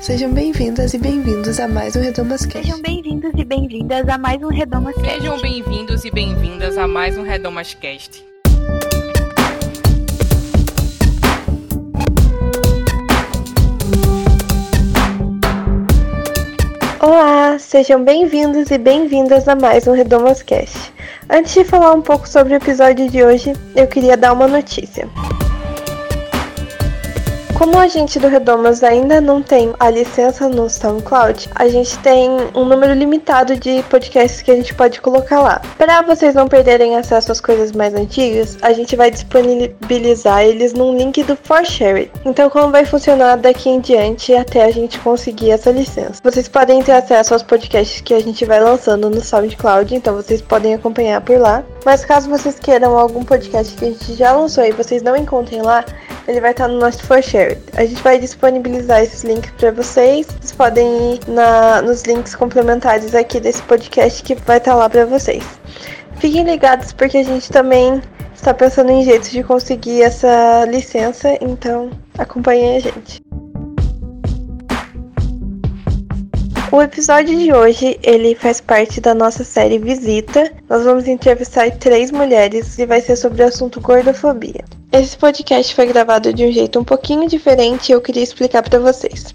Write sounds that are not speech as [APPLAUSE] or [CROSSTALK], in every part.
Sejam bem-vindas e bem-vindos a mais um Redomas Cast. Sejam bem-vindos e bem-vindas a mais um Redomas Cast. Sejam bem-vindos e bem-vindas a mais um Redomas Cast. Olá, sejam bem-vindos e bem-vindas a mais um Redomas Cast. Antes de falar um pouco sobre o episódio de hoje, eu queria dar uma notícia. Como a gente do Redomas ainda não tem a licença no SoundCloud, a gente tem um número limitado de podcasts que a gente pode colocar lá. Para vocês não perderem acesso às coisas mais antigas, a gente vai disponibilizar eles num link do ForShare. Então, como vai funcionar daqui em diante até a gente conseguir essa licença? Vocês podem ter acesso aos podcasts que a gente vai lançando no SoundCloud, então vocês podem acompanhar por lá. Mas caso vocês queiram algum podcast que a gente já lançou e vocês não encontrem lá, ele vai estar no nosso ForShare. A gente vai disponibilizar esses links para vocês. Vocês podem ir na, nos links complementares aqui desse podcast que vai estar lá para vocês. Fiquem ligados porque a gente também está pensando em jeitos de conseguir essa licença, então acompanhem a gente. O episódio de hoje, ele faz parte da nossa série Visita. Nós vamos entrevistar três mulheres e vai ser sobre o assunto gordofobia. Esse podcast foi gravado de um jeito um pouquinho diferente e eu queria explicar para vocês.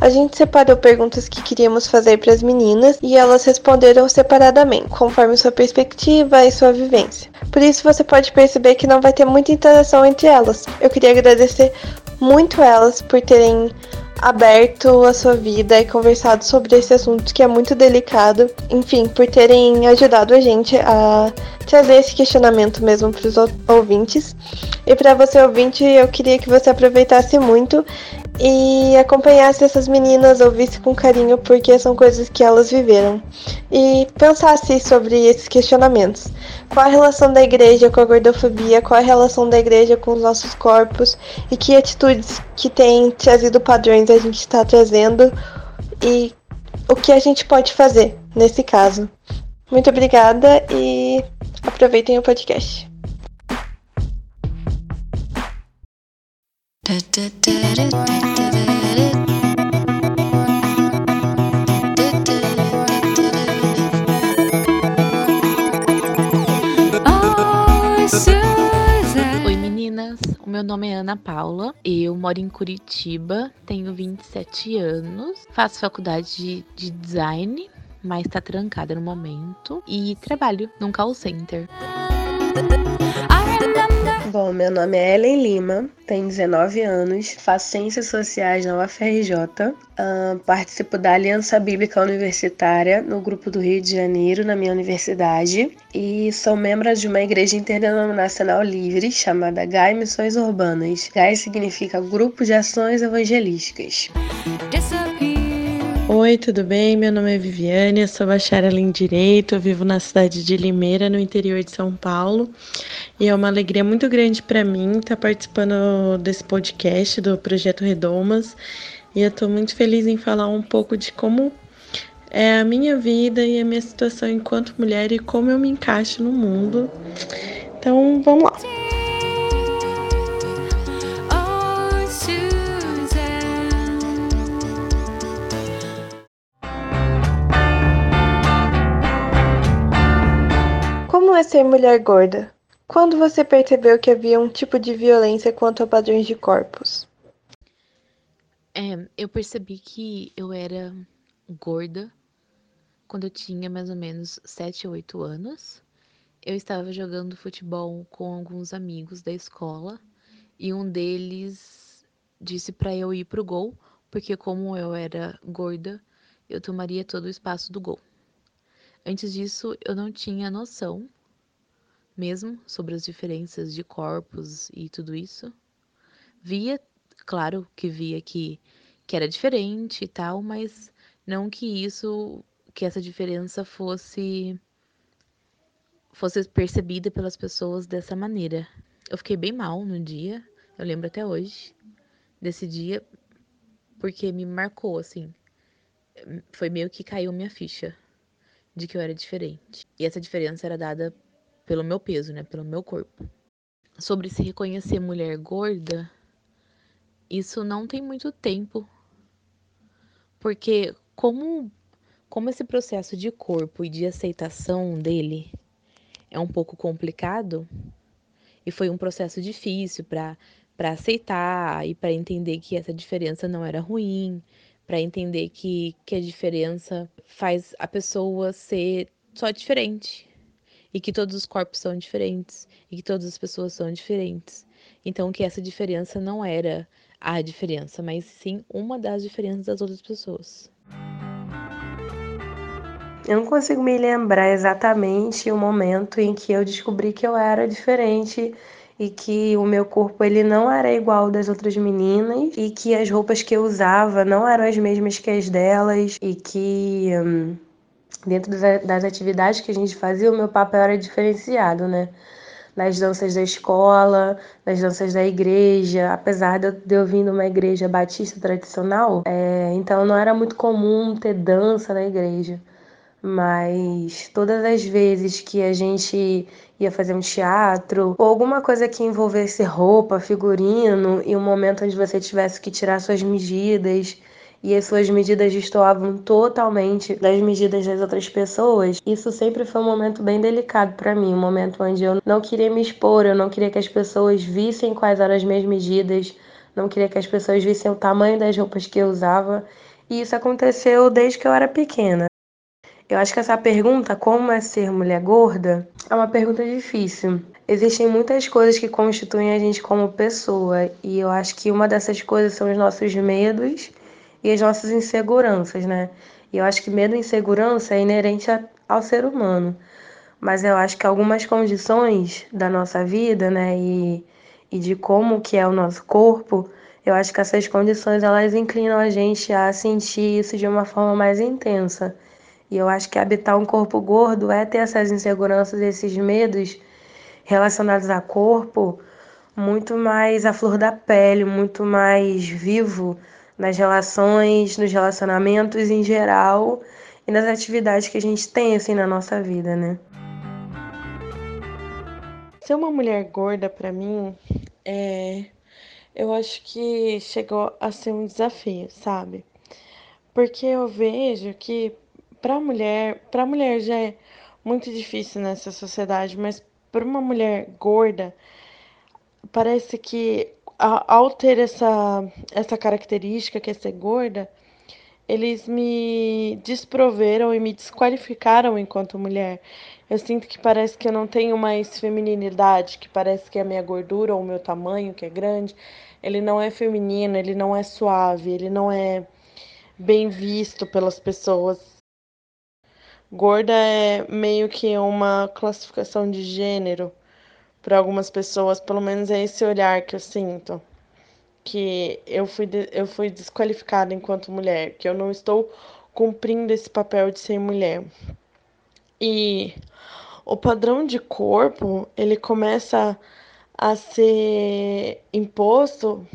A gente separou perguntas que queríamos fazer para as meninas e elas responderam separadamente, conforme sua perspectiva e sua vivência. Por isso você pode perceber que não vai ter muita interação entre elas. Eu queria agradecer muito elas por terem aberto a sua vida e conversado sobre esse assunto que é muito delicado. Enfim, por terem ajudado a gente a trazer esse questionamento mesmo para os ouvintes. E para você ouvinte, eu queria que você aproveitasse muito e acompanhasse essas meninas, ouvisse com carinho, porque são coisas que elas viveram. E pensasse sobre esses questionamentos. Qual a relação da igreja com a gordofobia? Qual a relação da igreja com os nossos corpos? E que atitudes que têm trazido padrões a gente está trazendo? E o que a gente pode fazer nesse caso? Muito obrigada e aproveitem o podcast. Oi meu nome é Ana Paula, eu moro em Curitiba, tenho 27 anos, faço faculdade de, de design, mas tá trancada no momento, e trabalho num call center. Bom, meu nome é Ellen Lima, tenho 19 anos, faço Ciências Sociais na UFRJ, uh, participo da Aliança Bíblica Universitária no Grupo do Rio de Janeiro, na minha universidade, e sou membro de uma igreja interdenominacional livre chamada GAI Missões Urbanas. GAI significa Grupo de Ações Evangelísticas. Oi, tudo bem? Meu nome é Viviane, sou bacharel em Direito, eu vivo na cidade de Limeira, no interior de São Paulo, e é uma alegria muito grande para mim estar participando desse podcast do Projeto Redomas, e eu estou muito feliz em falar um pouco de como é a minha vida e a minha situação enquanto mulher e como eu me encaixo no mundo. Então, vamos lá. Como é ser mulher gorda? Quando você percebeu que havia um tipo de violência quanto a padrões de corpos? É, eu percebi que eu era gorda quando eu tinha mais ou menos 7 ou 8 anos. Eu estava jogando futebol com alguns amigos da escola e um deles disse para eu ir pro gol, porque como eu era gorda, eu tomaria todo o espaço do gol. Antes disso, eu não tinha noção mesmo sobre as diferenças de corpos e tudo isso. Via, claro que via que, que era diferente e tal, mas não que isso, que essa diferença fosse fosse percebida pelas pessoas dessa maneira. Eu fiquei bem mal no dia, eu lembro até hoje desse dia, porque me marcou assim. Foi meio que caiu minha ficha de que eu era diferente. E essa diferença era dada pelo meu peso, né, pelo meu corpo. Sobre se reconhecer mulher gorda, isso não tem muito tempo Porque como como esse processo de corpo e de aceitação dele é um pouco complicado e foi um processo difícil para para aceitar e para entender que essa diferença não era ruim, para entender que, que a diferença faz a pessoa ser só diferente e que todos os corpos são diferentes e que todas as pessoas são diferentes. Então que essa diferença não era a diferença, mas sim uma das diferenças das outras pessoas. Eu não consigo me lembrar exatamente o momento em que eu descobri que eu era diferente e que o meu corpo ele não era igual das outras meninas e que as roupas que eu usava não eram as mesmas que as delas e que hum, dentro das atividades que a gente fazia o meu papel era diferenciado, né? nas danças da escola, nas danças da igreja, apesar de eu vir de uma igreja batista tradicional, é, então não era muito comum ter dança na igreja. Mas todas as vezes que a gente ia fazer um teatro ou alguma coisa que envolvesse roupa, figurino e um momento onde você tivesse que tirar suas medidas e as suas medidas destoavam totalmente das medidas das outras pessoas, isso sempre foi um momento bem delicado para mim, um momento onde eu não queria me expor, eu não queria que as pessoas vissem quais eram as minhas medidas, não queria que as pessoas vissem o tamanho das roupas que eu usava, e isso aconteceu desde que eu era pequena. Eu acho que essa pergunta, como é ser mulher gorda, é uma pergunta difícil. Existem muitas coisas que constituem a gente como pessoa, e eu acho que uma dessas coisas são os nossos medos e as nossas inseguranças, né? E eu acho que medo e insegurança é inerente ao ser humano. Mas eu acho que algumas condições da nossa vida, né, e, e de como que é o nosso corpo, eu acho que essas condições elas inclinam a gente a sentir isso de uma forma mais intensa. E eu acho que habitar um corpo gordo é ter essas inseguranças, esses medos relacionados a corpo muito mais à flor da pele, muito mais vivo nas relações, nos relacionamentos em geral e nas atividades que a gente tem assim na nossa vida, né? Ser uma mulher gorda para mim é eu acho que chegou a ser um desafio, sabe? Porque eu vejo que para mulher, para mulher já é muito difícil nessa sociedade, mas para uma mulher gorda parece que ao ter essa, essa característica que é ser gorda, eles me desproveram e me desqualificaram enquanto mulher. Eu sinto que parece que eu não tenho mais feminilidade, que parece que a minha gordura ou o meu tamanho, que é grande, ele não é feminino, ele não é suave, ele não é bem visto pelas pessoas. Gorda é meio que uma classificação de gênero para algumas pessoas, pelo menos é esse olhar que eu sinto. Que eu fui, eu fui desqualificada enquanto mulher, que eu não estou cumprindo esse papel de ser mulher. E o padrão de corpo, ele começa a ser imposto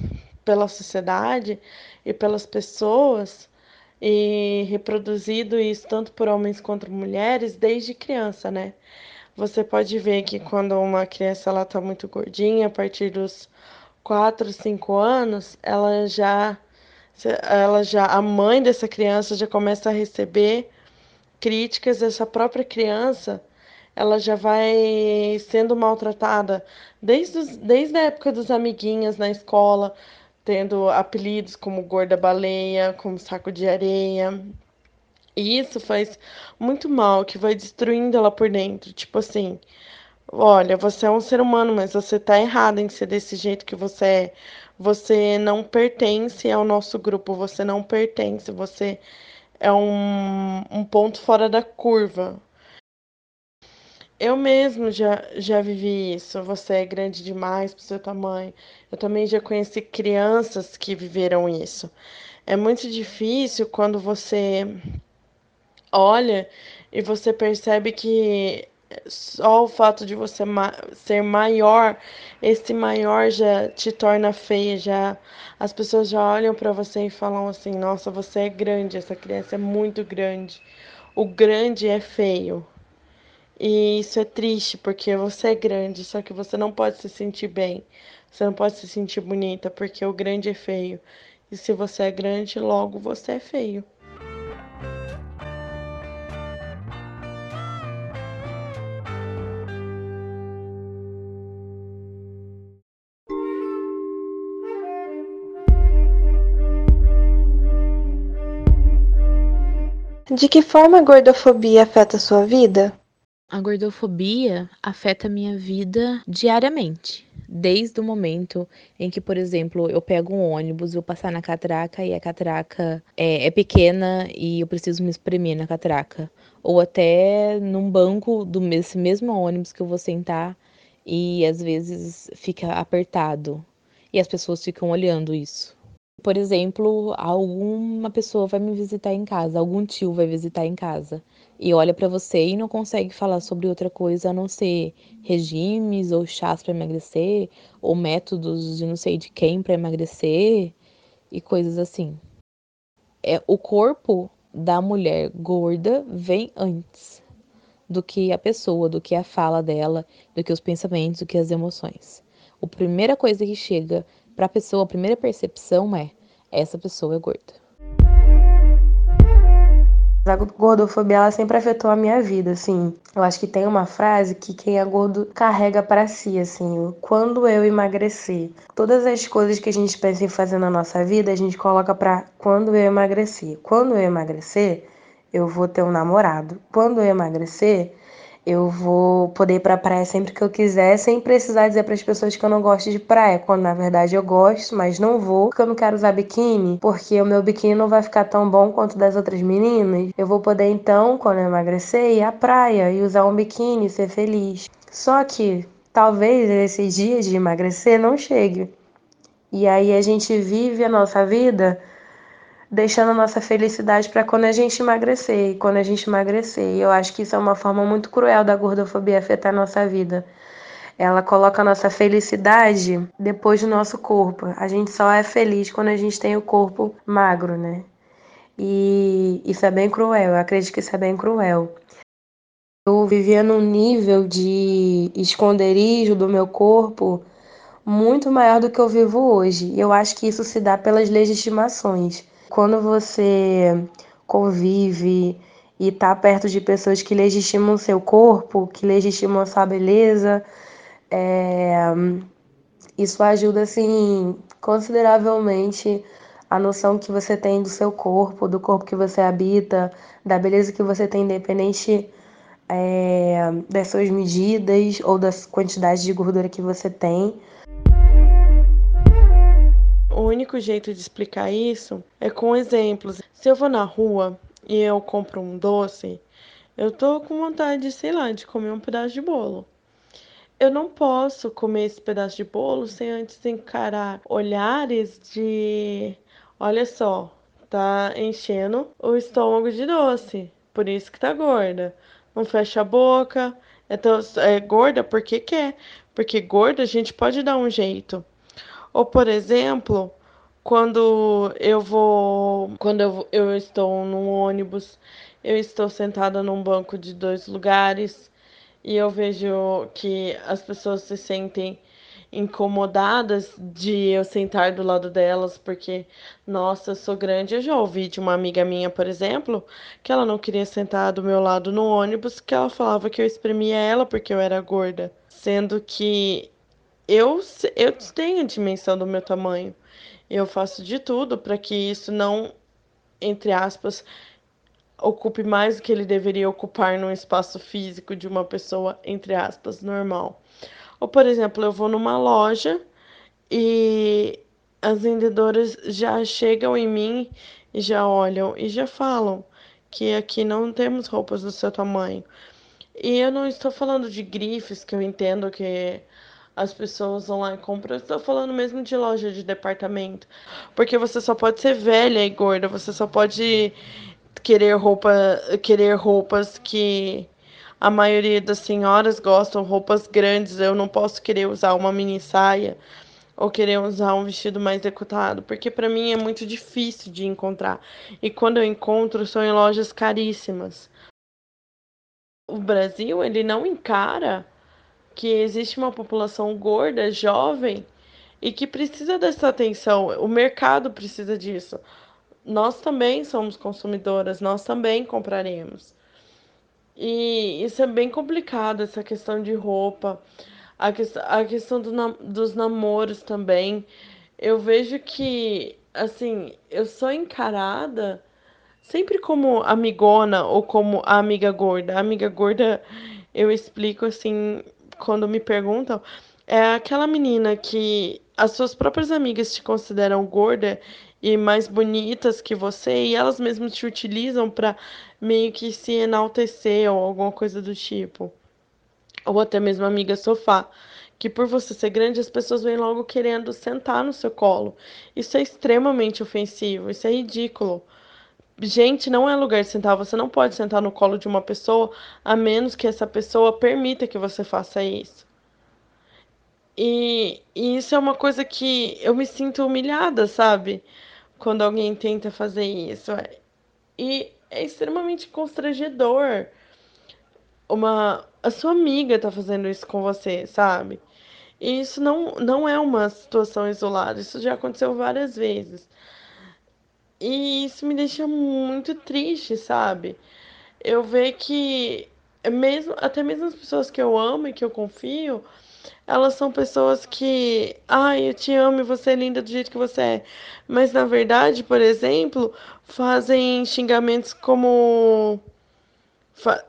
pela sociedade e pelas pessoas e reproduzido isso tanto por homens quanto mulheres desde criança, né? Você pode ver que quando uma criança ela tá muito gordinha, a partir dos 4, 5 anos, ela já ela já a mãe dessa criança já começa a receber críticas dessa própria criança, ela já vai sendo maltratada desde, os, desde a época dos amiguinhos na escola, tendo apelidos como gorda baleia, como saco de areia, e isso faz muito mal, que vai destruindo ela por dentro. Tipo assim, olha, você é um ser humano, mas você tá errado em ser desse jeito que você é. Você não pertence ao nosso grupo, você não pertence, você é um, um ponto fora da curva. Eu mesmo já, já vivi isso. Você é grande demais para o seu tamanho. Eu também já conheci crianças que viveram isso. É muito difícil quando você olha e você percebe que só o fato de você ma ser maior, esse maior já te torna feia, já as pessoas já olham para você e falam assim: "Nossa, você é grande, essa criança é muito grande". O grande é feio. E isso é triste porque você é grande, só que você não pode se sentir bem. Você não pode se sentir bonita porque o grande é feio. E se você é grande, logo você é feio. De que forma a gordofobia afeta a sua vida? A gordofobia afeta a minha vida diariamente. Desde o momento em que, por exemplo, eu pego um ônibus, vou passar na catraca e a catraca é, é pequena e eu preciso me espremer na catraca. Ou até num banco do mesmo ônibus que eu vou sentar e às vezes fica apertado e as pessoas ficam olhando isso. Por exemplo, alguma pessoa vai me visitar em casa, algum tio vai visitar em casa e olha para você e não consegue falar sobre outra coisa a não ser regimes ou chás para emagrecer ou métodos de não sei de quem para emagrecer e coisas assim. É o corpo da mulher gorda vem antes do que a pessoa, do que a fala dela, do que os pensamentos, do que as emoções. A primeira coisa que chega para a pessoa, a primeira percepção é: essa pessoa é gorda. A gordofobia ela sempre afetou a minha vida, assim. Eu acho que tem uma frase que quem é gordo carrega para si, assim. Quando eu emagrecer, todas as coisas que a gente pensa em fazer na nossa vida, a gente coloca para quando eu emagrecer. Quando eu emagrecer, eu vou ter um namorado. Quando eu emagrecer, eu vou poder ir pra praia sempre que eu quiser, sem precisar dizer para as pessoas que eu não gosto de praia, quando na verdade eu gosto, mas não vou, porque eu não quero usar biquíni, porque o meu biquíni não vai ficar tão bom quanto das outras meninas. Eu vou poder então, quando eu emagrecer, ir à praia e usar um biquíni e ser feliz. Só que talvez esse dia de emagrecer não chegue. E aí a gente vive a nossa vida deixando a nossa felicidade para quando a gente emagrecer, e quando a gente emagrecer. E eu acho que isso é uma forma muito cruel da gordofobia afetar a nossa vida. Ela coloca a nossa felicidade depois do nosso corpo. A gente só é feliz quando a gente tem o corpo magro, né? E isso é bem cruel, eu acredito que isso é bem cruel. Eu vivia num nível de esconderijo do meu corpo muito maior do que eu vivo hoje. Eu acho que isso se dá pelas legitimações. Quando você convive e está perto de pessoas que legitimam o seu corpo, que legitimam sua beleza, é, isso ajuda assim consideravelmente a noção que você tem do seu corpo, do corpo que você habita, da beleza que você tem, independente é, das suas medidas ou das quantidades de gordura que você tem o único jeito de explicar isso é com exemplos. Se eu vou na rua e eu compro um doce, eu tô com vontade, sei lá, de comer um pedaço de bolo. Eu não posso comer esse pedaço de bolo sem antes encarar olhares de, olha só, tá enchendo o estômago de doce, por isso que tá gorda. Não fecha a boca, então é gorda porque quer, porque gorda a gente pode dar um jeito. Ou, por exemplo, quando eu vou. Quando eu, eu estou num ônibus, eu estou sentada num banco de dois lugares e eu vejo que as pessoas se sentem incomodadas de eu sentar do lado delas, porque, nossa, eu sou grande. Eu já ouvi de uma amiga minha, por exemplo, que ela não queria sentar do meu lado no ônibus, que ela falava que eu espremia ela porque eu era gorda, sendo que eu, eu tenho a dimensão do meu tamanho. Eu faço de tudo para que isso não, entre aspas, ocupe mais do que ele deveria ocupar num espaço físico de uma pessoa, entre aspas, normal. Ou, por exemplo, eu vou numa loja e as vendedoras já chegam em mim e já olham e já falam que aqui não temos roupas do seu tamanho. E eu não estou falando de grifes, que eu entendo que as pessoas vão lá e compram. Estou falando mesmo de loja de departamento. Porque você só pode ser velha e gorda, você só pode querer roupa, querer roupas que a maioria das senhoras gostam, roupas grandes. Eu não posso querer usar uma mini saia ou querer usar um vestido mais decotado, porque para mim é muito difícil de encontrar. E quando eu encontro, são em lojas caríssimas. O Brasil, ele não encara que existe uma população gorda, jovem e que precisa dessa atenção. O mercado precisa disso. Nós também somos consumidoras, nós também compraremos. E isso é bem complicado, essa questão de roupa, a, que, a questão do, dos namoros também. Eu vejo que, assim, eu sou encarada sempre como amigona ou como amiga gorda. A amiga gorda, eu explico assim, quando me perguntam, é aquela menina que as suas próprias amigas te consideram gorda e mais bonitas que você e elas mesmas te utilizam para meio que se enaltecer ou alguma coisa do tipo. Ou até mesmo amiga sofá, que por você ser grande as pessoas vêm logo querendo sentar no seu colo. Isso é extremamente ofensivo, isso é ridículo. Gente, não é lugar de sentar. Você não pode sentar no colo de uma pessoa a menos que essa pessoa permita que você faça isso. E, e isso é uma coisa que eu me sinto humilhada, sabe? Quando alguém tenta fazer isso. E é extremamente constrangedor. Uma, a sua amiga tá fazendo isso com você, sabe? E isso não, não é uma situação isolada, isso já aconteceu várias vezes. E isso me deixa muito triste, sabe? Eu ver que mesmo até mesmo as pessoas que eu amo e que eu confio, elas são pessoas que, ai, eu te amo e você é linda do jeito que você é. Mas na verdade, por exemplo, fazem xingamentos como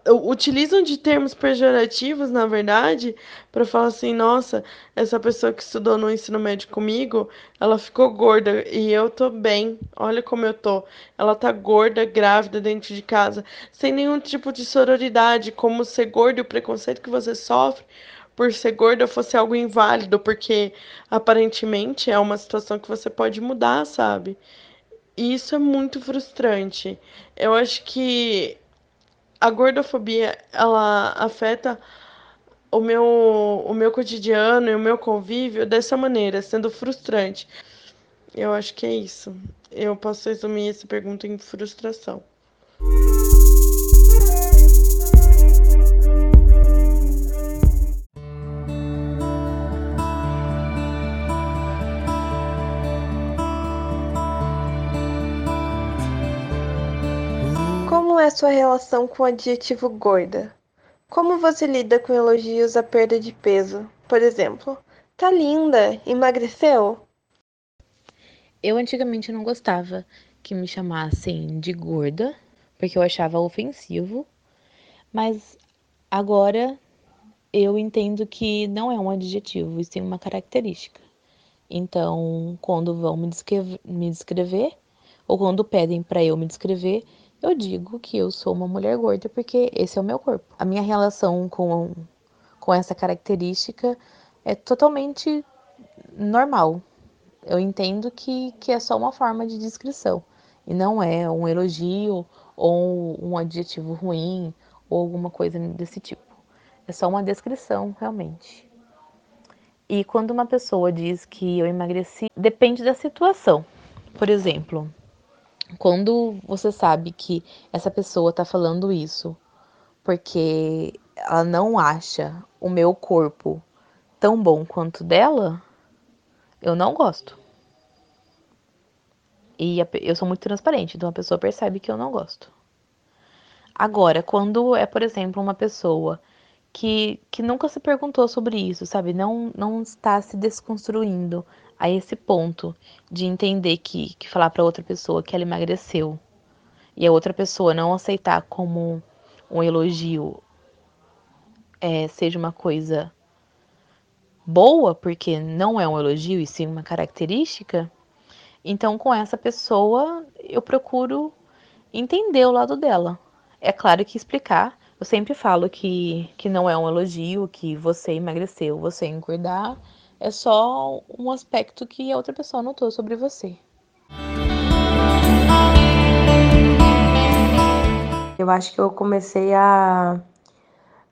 utilizam de termos pejorativos, na verdade, para falar assim: nossa, essa pessoa que estudou no ensino médio comigo, ela ficou gorda e eu tô bem. Olha como eu tô. Ela tá gorda, grávida dentro de casa, sem nenhum tipo de sororidade, como ser gordo e o preconceito que você sofre por ser gorda fosse algo inválido, porque aparentemente é uma situação que você pode mudar, sabe? E isso é muito frustrante. Eu acho que a gordofobia ela afeta o meu, o meu cotidiano e o meu convívio dessa maneira, sendo frustrante. Eu acho que é isso. Eu posso resumir essa pergunta em frustração. É sua relação com o adjetivo gorda? Como você lida com elogios à perda de peso? Por exemplo, tá linda, emagreceu? Eu antigamente não gostava que me chamassem de gorda, porque eu achava ofensivo, mas agora eu entendo que não é um adjetivo, e sim uma característica. Então, quando vão me descrever, me descrever ou quando pedem para eu me descrever, eu digo que eu sou uma mulher gorda porque esse é o meu corpo. A minha relação com, com essa característica é totalmente normal. Eu entendo que, que é só uma forma de descrição e não é um elogio ou um adjetivo ruim ou alguma coisa desse tipo. É só uma descrição, realmente. E quando uma pessoa diz que eu emagreci, depende da situação. Por exemplo, quando você sabe que essa pessoa tá falando isso porque ela não acha o meu corpo tão bom quanto dela, eu não gosto. E eu sou muito transparente, então a pessoa percebe que eu não gosto. Agora, quando é, por exemplo, uma pessoa que, que nunca se perguntou sobre isso, sabe? Não, não está se desconstruindo, a esse ponto de entender que, que falar para outra pessoa que ela emagreceu e a outra pessoa não aceitar como um elogio é, seja uma coisa boa, porque não é um elogio e sim uma característica, então com essa pessoa eu procuro entender o lado dela. É claro que explicar, eu sempre falo que, que não é um elogio, que você emagreceu, você engordar é só um aspecto que a outra pessoa notou sobre você. Eu acho que eu comecei a,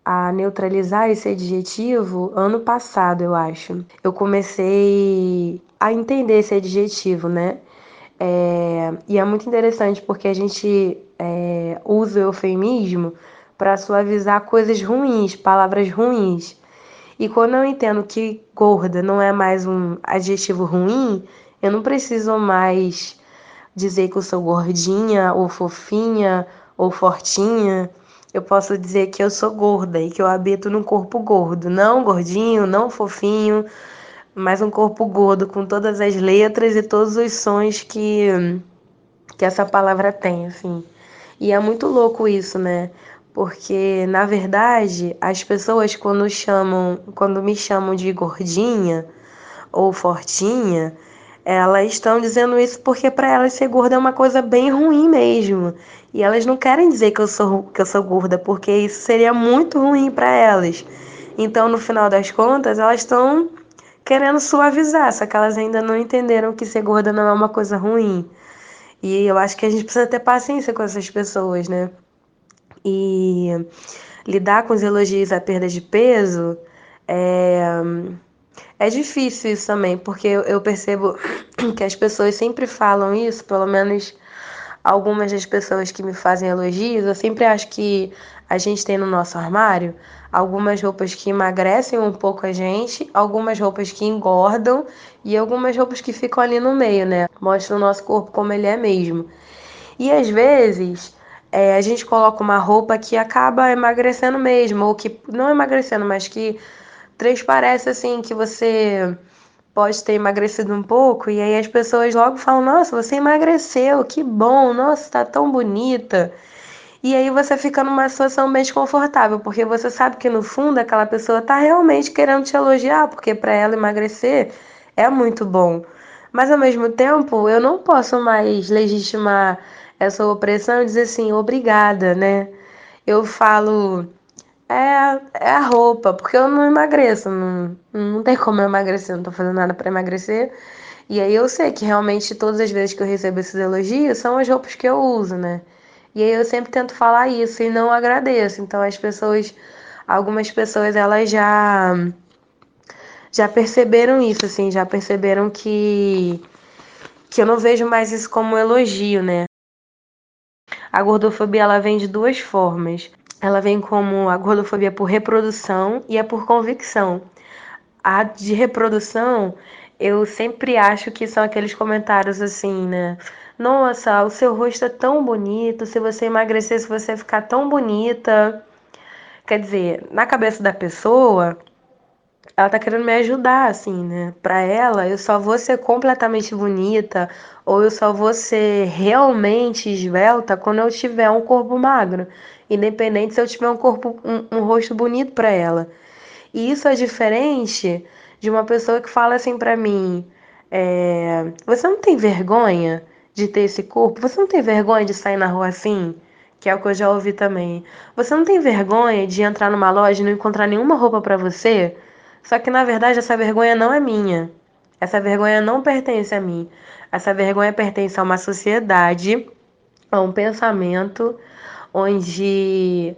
a neutralizar esse adjetivo ano passado, eu acho. Eu comecei a entender esse adjetivo, né? É, e é muito interessante porque a gente é, usa o eufemismo para suavizar coisas ruins, palavras ruins. E quando eu entendo que gorda não é mais um adjetivo ruim, eu não preciso mais dizer que eu sou gordinha, ou fofinha, ou fortinha. Eu posso dizer que eu sou gorda e que eu habito num corpo gordo. Não gordinho, não fofinho, mas um corpo gordo com todas as letras e todos os sons que, que essa palavra tem, assim. E é muito louco isso, né? Porque na verdade, as pessoas quando chamam, quando me chamam de gordinha ou fortinha, elas estão dizendo isso porque para elas ser gorda é uma coisa bem ruim mesmo. E elas não querem dizer que eu sou que eu sou gorda, porque isso seria muito ruim para elas. Então, no final das contas, elas estão querendo suavizar, só que elas ainda não entenderam que ser gorda não é uma coisa ruim. E eu acho que a gente precisa ter paciência com essas pessoas, né? E lidar com os elogios à perda de peso é, é difícil isso também, porque eu percebo [CLEARS THROAT] que as pessoas sempre falam isso, pelo menos algumas das pessoas que me fazem elogios, eu sempre acho que a gente tem no nosso armário algumas roupas que emagrecem um pouco a gente, algumas roupas que engordam e algumas roupas que ficam ali no meio, né? Mostra o nosso corpo como ele é mesmo. E às vezes é, a gente coloca uma roupa que acaba emagrecendo mesmo, ou que não emagrecendo, mas que transparece assim que você pode ter emagrecido um pouco, e aí as pessoas logo falam: Nossa, você emagreceu, que bom, nossa, tá tão bonita. E aí você fica numa situação bem desconfortável, porque você sabe que no fundo aquela pessoa tá realmente querendo te elogiar, porque para ela emagrecer é muito bom. Mas ao mesmo tempo, eu não posso mais legitimar essa opressão e dizer assim, obrigada, né? Eu falo, é, é a roupa, porque eu não emagreço, não, não tem como eu emagrecer, não tô fazendo nada para emagrecer. E aí eu sei que realmente todas as vezes que eu recebo esses elogios são as roupas que eu uso, né? E aí eu sempre tento falar isso e não agradeço. Então as pessoas, algumas pessoas elas já já perceberam isso, assim, já perceberam que que eu não vejo mais isso como um elogio, né? A gordofobia ela vem de duas formas. Ela vem como a gordofobia por reprodução e a por convicção. A de reprodução, eu sempre acho que são aqueles comentários assim, né? Nossa, o seu rosto é tão bonito, se você emagrecer, se você ficar tão bonita. Quer dizer, na cabeça da pessoa, ela tá querendo me ajudar, assim, né? Pra ela, eu só vou ser completamente bonita ou eu só vou ser realmente esbelta quando eu tiver um corpo magro. Independente se eu tiver um corpo, um, um rosto bonito para ela. E isso é diferente de uma pessoa que fala assim para mim: é, Você não tem vergonha? de ter esse corpo? Você não tem vergonha de sair na rua assim? Que é o que eu já ouvi também. Você não tem vergonha de entrar numa loja e não encontrar nenhuma roupa para você? Só que na verdade essa vergonha não é minha. Essa vergonha não pertence a mim. Essa vergonha pertence a uma sociedade, a um pensamento onde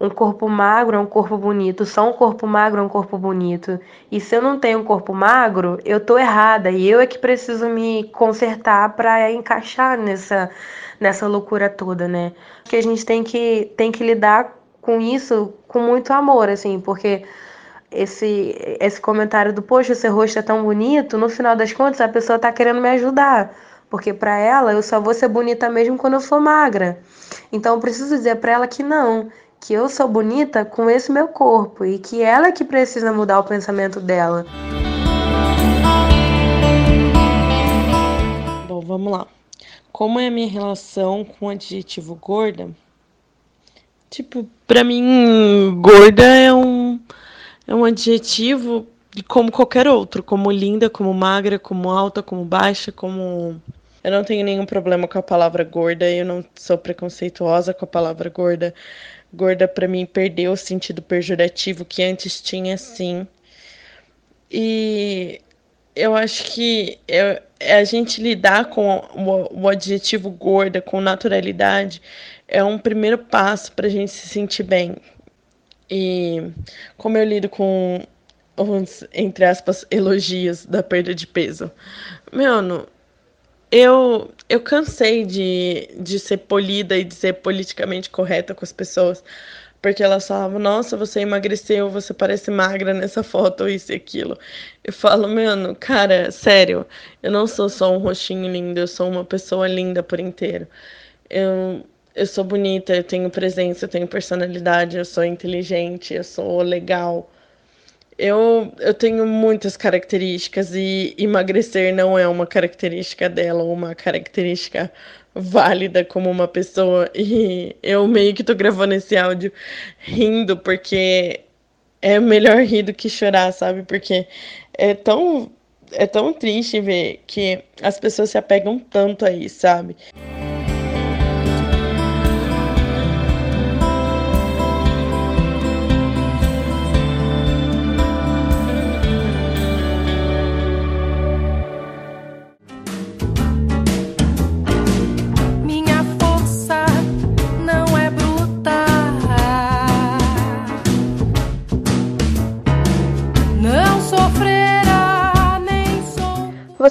um corpo magro é um corpo bonito, só um corpo magro é um corpo bonito. E se eu não tenho um corpo magro, eu tô errada e eu é que preciso me consertar para encaixar nessa nessa loucura toda, né? Que a gente tem que tem que lidar com isso com muito amor, assim, porque esse esse comentário do poxa, seu rosto é tão bonito, no final das contas a pessoa tá querendo me ajudar. Porque para ela eu só vou ser bonita mesmo quando eu for magra. Então eu preciso dizer para ela que não, que eu sou bonita com esse meu corpo e que ela é que precisa mudar o pensamento dela. Bom, vamos lá. Como é a minha relação com o adjetivo gorda? Tipo, para mim, gorda é um é um adjetivo como qualquer outro, como linda, como magra, como alta, como baixa, como eu não tenho nenhum problema com a palavra gorda, eu não sou preconceituosa com a palavra gorda gorda para mim perdeu o sentido pejorativo que antes tinha sim. E eu acho que eu, a gente lidar com o, o, adjetivo gorda com naturalidade é um primeiro passo para a gente se sentir bem. E como eu lido com os, entre aspas, elogios da perda de peso. Meu, eu, eu cansei de, de ser polida e de ser politicamente correta com as pessoas. Porque elas falavam, nossa, você emagreceu, você parece magra nessa foto, isso e aquilo. Eu falo, mano, cara, sério, eu não sou só um rostinho lindo, eu sou uma pessoa linda por inteiro. Eu, eu sou bonita, eu tenho presença, eu tenho personalidade, eu sou inteligente, eu sou legal. Eu, eu tenho muitas características e emagrecer não é uma característica dela, uma característica válida como uma pessoa. [LAUGHS] E eu meio que tô gravando esse áudio rindo, porque é melhor rir do que chorar, sabe? Porque é tão, é tão triste ver que as pessoas se apegam tanto a isso, sabe?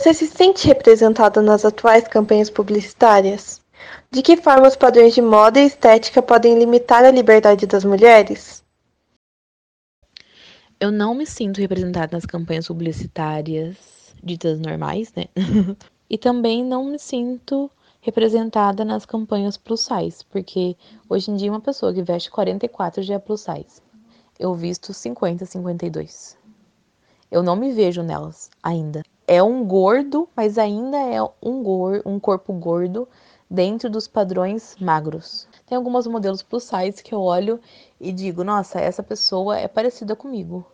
Você se sente representado nas atuais campanhas publicitárias? De que forma os padrões de moda e estética podem limitar a liberdade das mulheres? Eu não me sinto representada nas campanhas publicitárias ditas normais, né? [LAUGHS] e também não me sinto representada nas campanhas plus size, porque hoje em dia uma pessoa que veste 44 já é plus size. Eu visto 50, 52. Eu não me vejo nelas ainda é um gordo, mas ainda é um, gor um corpo gordo dentro dos padrões magros. Tem alguns modelos plus size que eu olho e digo, nossa, essa pessoa é parecida comigo.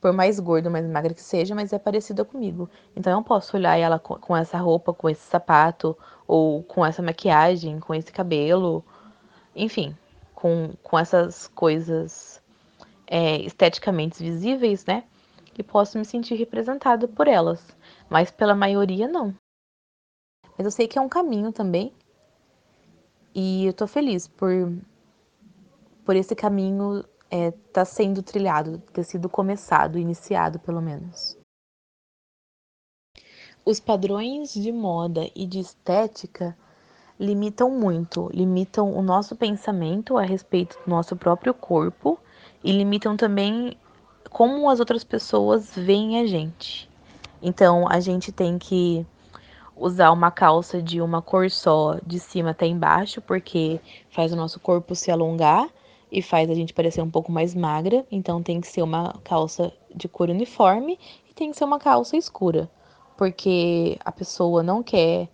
Por mais gordo, mais magra que seja, mas é parecida comigo. Então eu posso olhar ela com essa roupa, com esse sapato, ou com essa maquiagem, com esse cabelo, enfim, com, com essas coisas é, esteticamente visíveis, né? E posso me sentir representado por elas, mas pela maioria não. Mas eu sei que é um caminho também. E eu tô feliz por por esse caminho é, tá sendo trilhado, ter sido começado, iniciado pelo menos. Os padrões de moda e de estética limitam muito, limitam o nosso pensamento a respeito do nosso próprio corpo e limitam também como as outras pessoas veem a gente. Então a gente tem que usar uma calça de uma cor só, de cima até embaixo, porque faz o nosso corpo se alongar e faz a gente parecer um pouco mais magra. Então tem que ser uma calça de cor uniforme e tem que ser uma calça escura, porque a pessoa não quer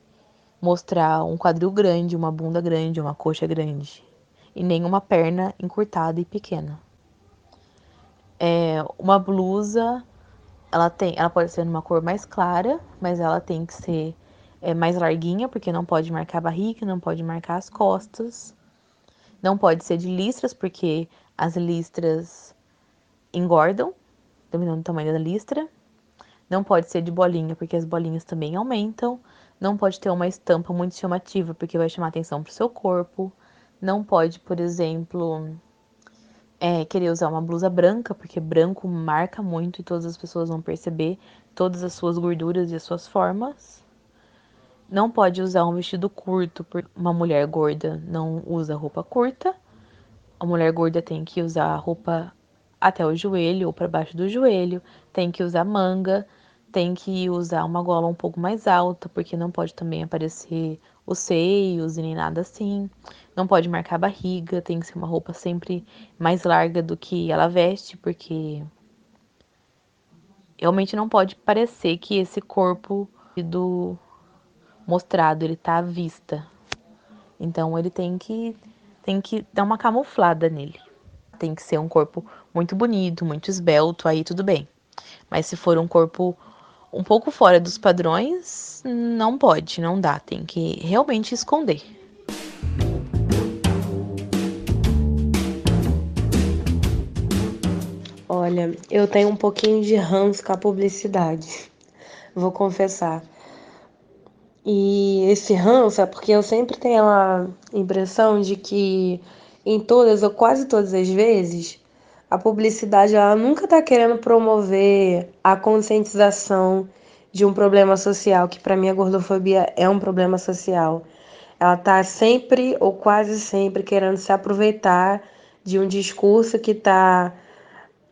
mostrar um quadril grande, uma bunda grande, uma coxa grande e nem uma perna encurtada e pequena. É, uma blusa, ela tem, ela pode ser numa cor mais clara, mas ela tem que ser é, mais larguinha, porque não pode marcar a barriga, não pode marcar as costas. Não pode ser de listras, porque as listras engordam, dependendo do tamanho da listra. Não pode ser de bolinha, porque as bolinhas também aumentam. Não pode ter uma estampa muito chamativa, porque vai chamar atenção para o seu corpo. Não pode, por exemplo, é, querer usar uma blusa branca, porque branco marca muito e todas as pessoas vão perceber todas as suas gorduras e as suas formas. Não pode usar um vestido curto, porque uma mulher gorda não usa roupa curta. A mulher gorda tem que usar roupa até o joelho ou para baixo do joelho, tem que usar manga, tem que usar uma gola um pouco mais alta, porque não pode também aparecer os seios e nem nada assim. Não pode marcar a barriga, tem que ser uma roupa sempre mais larga do que ela veste, porque realmente não pode parecer que esse corpo do mostrado ele tá à vista. Então ele tem que tem que dar uma camuflada nele. Tem que ser um corpo muito bonito, muito esbelto, aí tudo bem. Mas se for um corpo um pouco fora dos padrões, não pode, não dá, tem que realmente esconder. Olha, eu tenho um pouquinho de ranço com a publicidade, [LAUGHS] vou confessar. E esse ranço é porque eu sempre tenho a impressão de que em todas ou quase todas as vezes a publicidade ela nunca está querendo promover a conscientização de um problema social, que para mim a gordofobia é um problema social. Ela está sempre ou quase sempre querendo se aproveitar de um discurso que está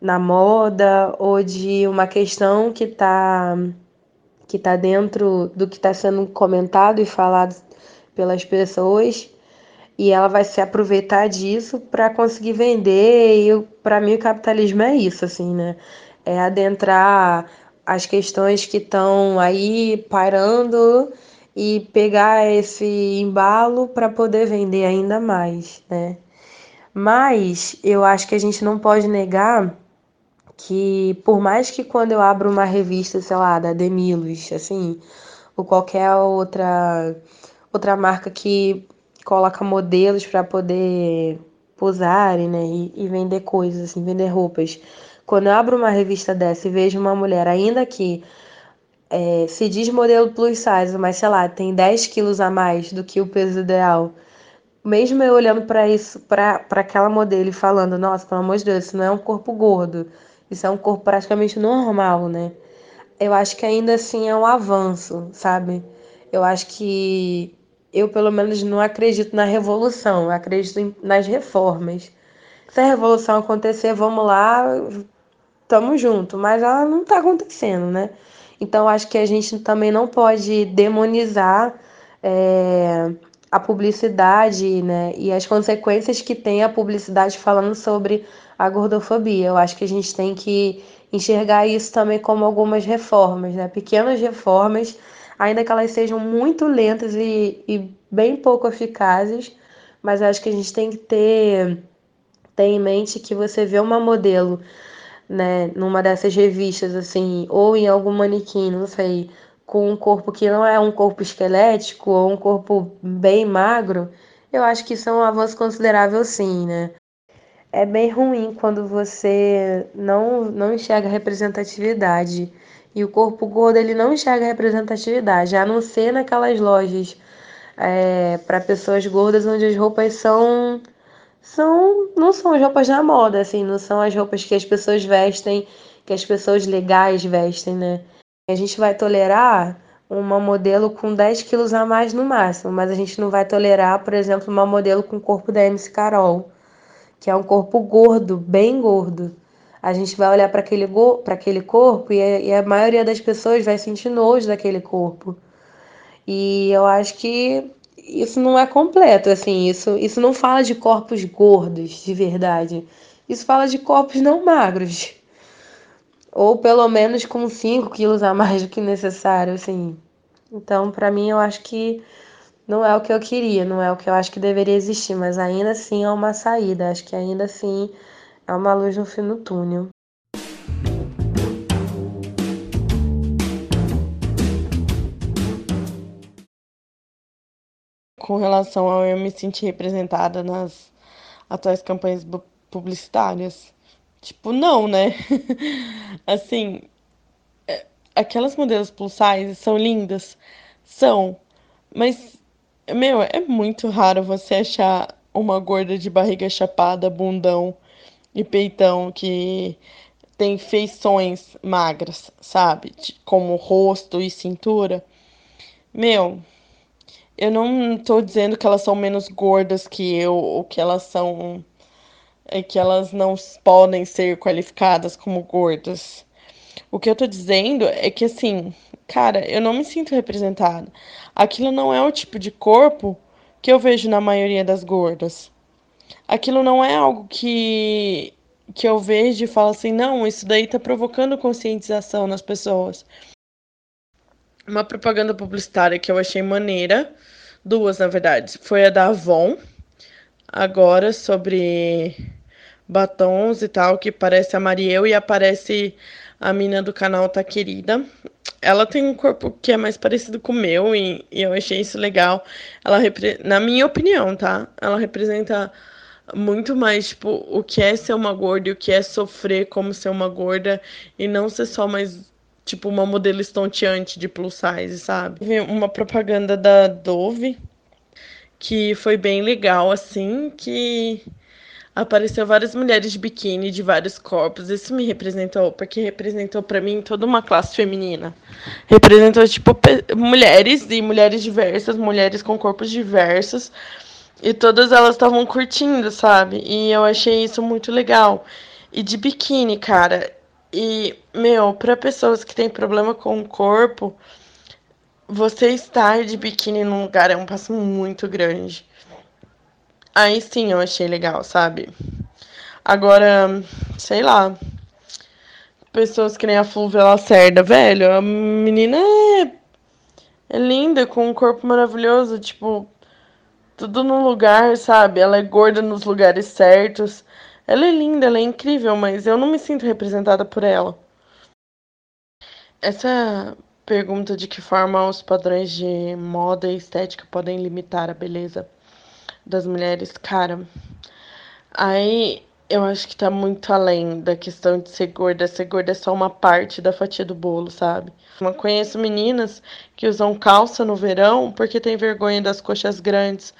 na moda ou de uma questão que está que tá dentro do que está sendo comentado e falado pelas pessoas e ela vai se aproveitar disso para conseguir vender. E para mim o capitalismo é isso, assim, né? É adentrar as questões que estão aí pairando e pegar esse embalo para poder vender ainda mais, né? Mas eu acho que a gente não pode negar que por mais que quando eu abro uma revista, sei lá, da Demilos, assim, ou qualquer outra outra marca que coloca modelos para poder posarem, né, e, e, vender coisas, assim, vender roupas. Quando eu abro uma revista dessa e vejo uma mulher, ainda que é, se diz modelo plus size, mas sei lá, tem 10 quilos a mais do que o peso ideal. Mesmo eu olhando para isso, para aquela modelo e falando, nossa, pelo amor de Deus, isso não é um corpo gordo, isso é um corpo praticamente normal, né? Eu acho que ainda assim é um avanço, sabe? Eu acho que eu pelo menos não acredito na revolução, eu acredito nas reformas. Se a revolução acontecer, vamos lá, tamo junto, mas ela não está acontecendo, né? Então acho que a gente também não pode demonizar é, a publicidade, né? E as consequências que tem a publicidade falando sobre a gordofobia. Eu acho que a gente tem que enxergar isso também como algumas reformas, né? Pequenas reformas ainda que elas sejam muito lentas e, e bem pouco eficazes, mas acho que a gente tem que ter, ter em mente que você vê uma modelo né, numa dessas revistas, assim, ou em algum manequim, não sei, com um corpo que não é um corpo esquelético ou um corpo bem magro, eu acho que isso é um avanço considerável, sim, né? É bem ruim quando você não, não enxerga representatividade e o corpo gordo ele não enxerga representatividade, a não ser naquelas lojas é, para pessoas gordas onde as roupas são são não são as roupas da moda, assim, não são as roupas que as pessoas vestem, que as pessoas legais vestem, né? A gente vai tolerar uma modelo com 10 quilos a mais no máximo, mas a gente não vai tolerar, por exemplo, uma modelo com o corpo da MC Carol, que é um corpo gordo, bem gordo a gente vai olhar para aquele, aquele corpo e a, e a maioria das pessoas vai sentir nojo daquele corpo. E eu acho que isso não é completo, assim, isso, isso não fala de corpos gordos, de verdade. Isso fala de corpos não magros. Ou pelo menos com 5 quilos a mais do que necessário, assim. Então, para mim, eu acho que não é o que eu queria, não é o que eu acho que deveria existir, mas ainda assim é uma saída. Acho que ainda assim Há uma luz no fim do túnel. Com relação ao eu me sentir representada nas atuais campanhas publicitárias, tipo, não, né? [LAUGHS] assim, é, aquelas modelos plus size são lindas, são, mas, meu, é muito raro você achar uma gorda de barriga chapada, bundão, e peitão que tem feições magras, sabe? Como rosto e cintura. Meu, eu não tô dizendo que elas são menos gordas que eu ou que elas são é que elas não podem ser qualificadas como gordas. O que eu tô dizendo é que assim, cara, eu não me sinto representada. Aquilo não é o tipo de corpo que eu vejo na maioria das gordas aquilo não é algo que, que eu vejo e falo assim, não, isso daí tá provocando conscientização nas pessoas. Uma propaganda publicitária que eu achei maneira, duas na verdade, foi a da Avon, agora sobre batons e tal, que parece a Mariel e aparece a mina do canal Tá Querida. Ela tem um corpo que é mais parecido com o meu e, e eu achei isso legal. Ela, na minha opinião, tá? Ela representa muito mais, tipo, o que é ser uma gorda e o que é sofrer como ser uma gorda e não ser só mais, tipo, uma modelo estonteante de plus size, sabe? Uma propaganda da Dove que foi bem legal, assim, que apareceu várias mulheres de biquíni de vários corpos. Isso me representou, porque representou para mim toda uma classe feminina. Representou, tipo, mulheres e mulheres diversas, mulheres com corpos diversos e todas elas estavam curtindo, sabe? E eu achei isso muito legal. E de biquíni, cara. E, meu, para pessoas que têm problema com o corpo, você estar de biquíni num lugar é um passo muito grande. Aí sim eu achei legal, sabe? Agora, sei lá. Pessoas que nem a Flúvia Lacerda, velho. A menina é, é linda, com um corpo maravilhoso, tipo, tudo no lugar, sabe? Ela é gorda nos lugares certos. Ela é linda, ela é incrível, mas eu não me sinto representada por ela. Essa pergunta de que forma os padrões de moda e estética podem limitar a beleza das mulheres, cara. Aí eu acho que tá muito além da questão de ser gorda. Ser gorda é só uma parte da fatia do bolo, sabe? Eu conheço meninas que usam calça no verão porque tem vergonha das coxas grandes.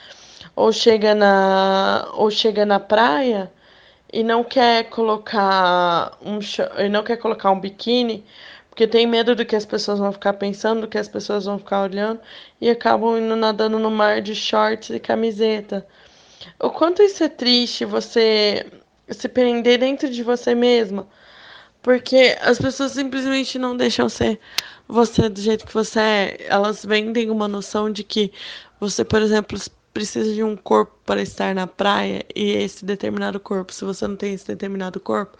Ou chega na, ou chega na praia e não quer colocar um e não quer colocar um biquíni porque tem medo do que as pessoas vão ficar pensando, do que as pessoas vão ficar olhando e acabam indo nadando no mar de shorts e camiseta. O quanto isso é triste você se prender dentro de você mesma, porque as pessoas simplesmente não deixam ser você do jeito que você é. Elas vendem uma noção de que você, por exemplo, precisa de um corpo para estar na praia e esse determinado corpo, se você não tem esse determinado corpo,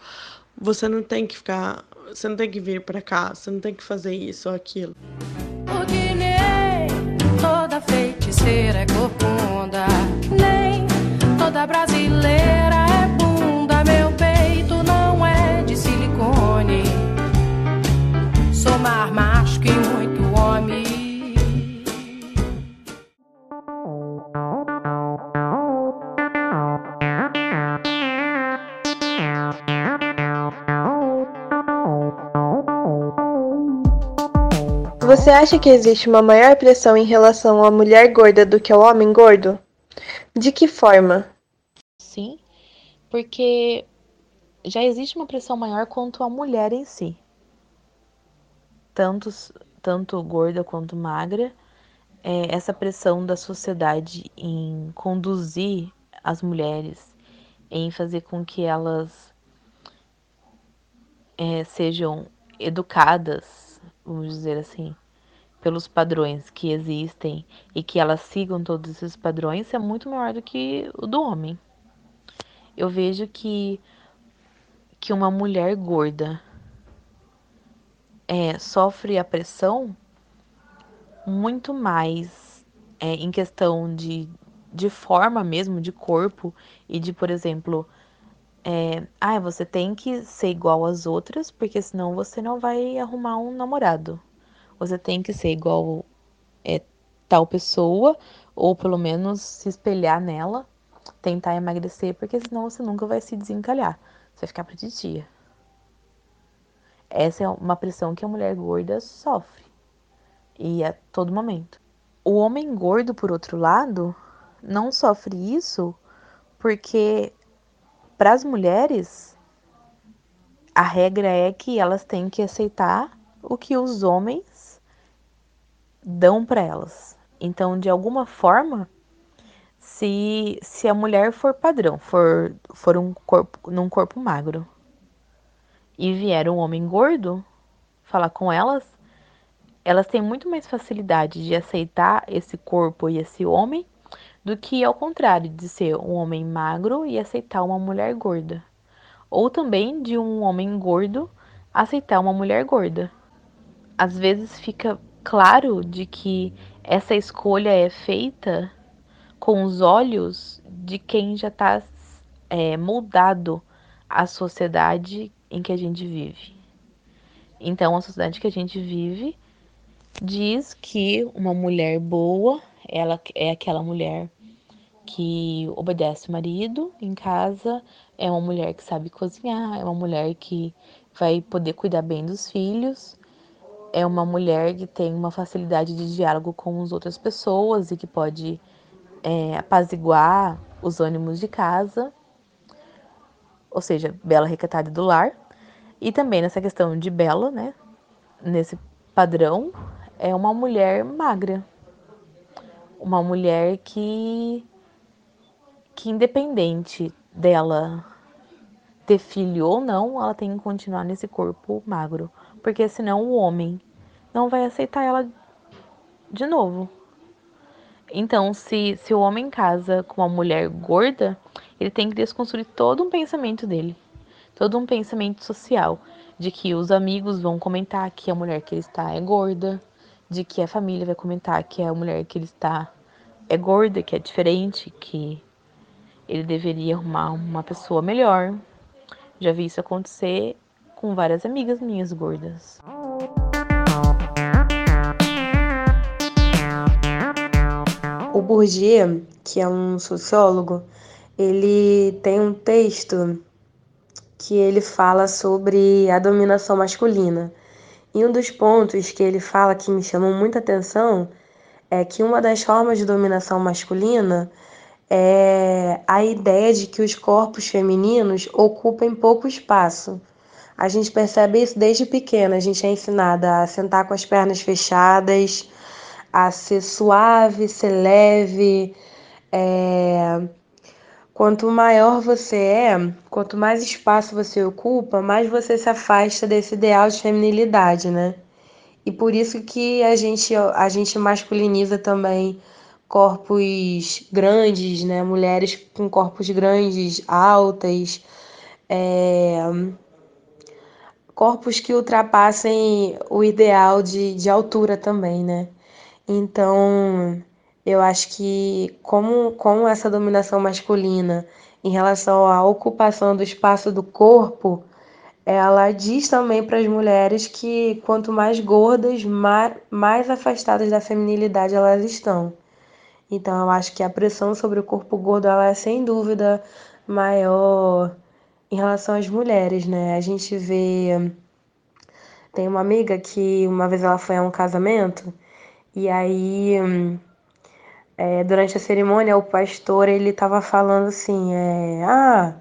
você não tem que ficar você não tem que vir para cá, você não tem que fazer isso ou aquilo. Porque nem toda feiticeira é corcunda, nem toda brasileira mais macho que muito homem. Você acha que existe uma maior pressão em relação à mulher gorda do que ao homem gordo? De que forma? Sim, porque já existe uma pressão maior quanto a mulher em si. Tanto, tanto gorda quanto magra, é, essa pressão da sociedade em conduzir as mulheres, em fazer com que elas é, sejam educadas vamos dizer assim, pelos padrões que existem e que elas sigam todos esses padrões é muito maior do que o do homem. Eu vejo que que uma mulher gorda é, sofre a pressão muito mais é, em questão de, de forma mesmo, de corpo e de, por exemplo, é, ah, você tem que ser igual às outras, porque senão você não vai arrumar um namorado. Você tem que ser igual é, tal pessoa, ou pelo menos se espelhar nela, tentar emagrecer, porque senão você nunca vai se desencalhar. Você vai ficar pra titia. Essa é uma pressão que a mulher gorda sofre. E a todo momento. O homem gordo, por outro lado, não sofre isso porque para as mulheres, a regra é que elas têm que aceitar o que os homens dão para elas. Então, de alguma forma, se, se a mulher for padrão, for, for um corpo, num corpo magro, e vier um homem gordo falar com elas, elas têm muito mais facilidade de aceitar esse corpo e esse homem do que ao contrário de ser um homem magro e aceitar uma mulher gorda, ou também de um homem gordo aceitar uma mulher gorda. Às vezes fica claro de que essa escolha é feita com os olhos de quem já está é, moldado à sociedade em que a gente vive. Então, a sociedade que a gente vive diz que uma mulher boa, ela é aquela mulher que obedece o marido em casa, é uma mulher que sabe cozinhar, é uma mulher que vai poder cuidar bem dos filhos, é uma mulher que tem uma facilidade de diálogo com as outras pessoas e que pode é, apaziguar os ânimos de casa, ou seja, bela recatada do lar. E também nessa questão de bela, né? Nesse padrão, é uma mulher magra. Uma mulher que que independente dela ter filho ou não, ela tem que continuar nesse corpo magro, porque senão o homem não vai aceitar ela de novo. Então, se, se o homem casa com uma mulher gorda, ele tem que desconstruir todo um pensamento dele, todo um pensamento social, de que os amigos vão comentar que a mulher que ele está é gorda, de que a família vai comentar que a mulher que ele está é gorda, que é diferente, que ele deveria arrumar uma pessoa melhor. Já vi isso acontecer com várias amigas minhas gordas. O Bourdieu, que é um sociólogo, ele tem um texto que ele fala sobre a dominação masculina. E um dos pontos que ele fala que me chamou muita atenção é que uma das formas de dominação masculina é a ideia de que os corpos femininos ocupem pouco espaço. A gente percebe isso desde pequena, a gente é ensinada a sentar com as pernas fechadas, a ser suave, ser leve. É... Quanto maior você é, quanto mais espaço você ocupa, mais você se afasta desse ideal de feminilidade, né? E por isso que a gente, a gente masculiniza também corpos grandes, né? Mulheres com corpos grandes, altas, é... corpos que ultrapassem o ideal de, de altura também, né? Então, eu acho que como, como essa dominação masculina em relação à ocupação do espaço do corpo, ela diz também para as mulheres que quanto mais gordas, mais, mais afastadas da feminilidade elas estão. Então, eu acho que a pressão sobre o corpo gordo ela é sem dúvida maior em relação às mulheres, né? A gente vê. Tem uma amiga que uma vez ela foi a um casamento e aí, é, durante a cerimônia, o pastor ele estava falando assim, é, ah,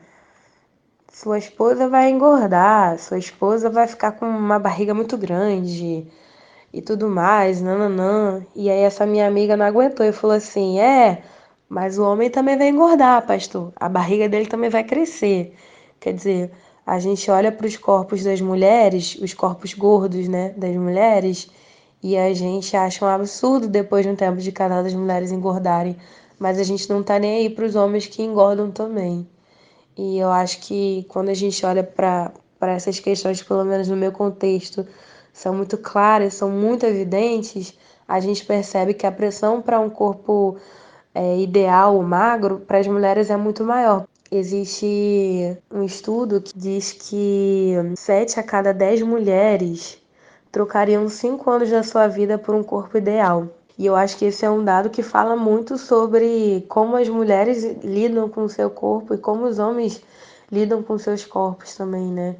sua esposa vai engordar, sua esposa vai ficar com uma barriga muito grande e tudo mais, nananã. E aí essa minha amiga não aguentou e falou assim, é, mas o homem também vai engordar, pastor. A barriga dele também vai crescer. Quer dizer, a gente olha para os corpos das mulheres, os corpos gordos, né, das mulheres, e a gente acha um absurdo depois de um tempo de casal das mulheres engordarem, mas a gente não tá nem aí para os homens que engordam também. E eu acho que quando a gente olha para essas questões, pelo menos no meu contexto, são muito claras, são muito evidentes, a gente percebe que a pressão para um corpo é, ideal, magro, para as mulheres é muito maior. Existe um estudo que diz que 7 a cada 10 mulheres trocariam cinco anos da sua vida por um corpo ideal. E eu acho que esse é um dado que fala muito sobre como as mulheres lidam com o seu corpo e como os homens lidam com seus corpos também, né?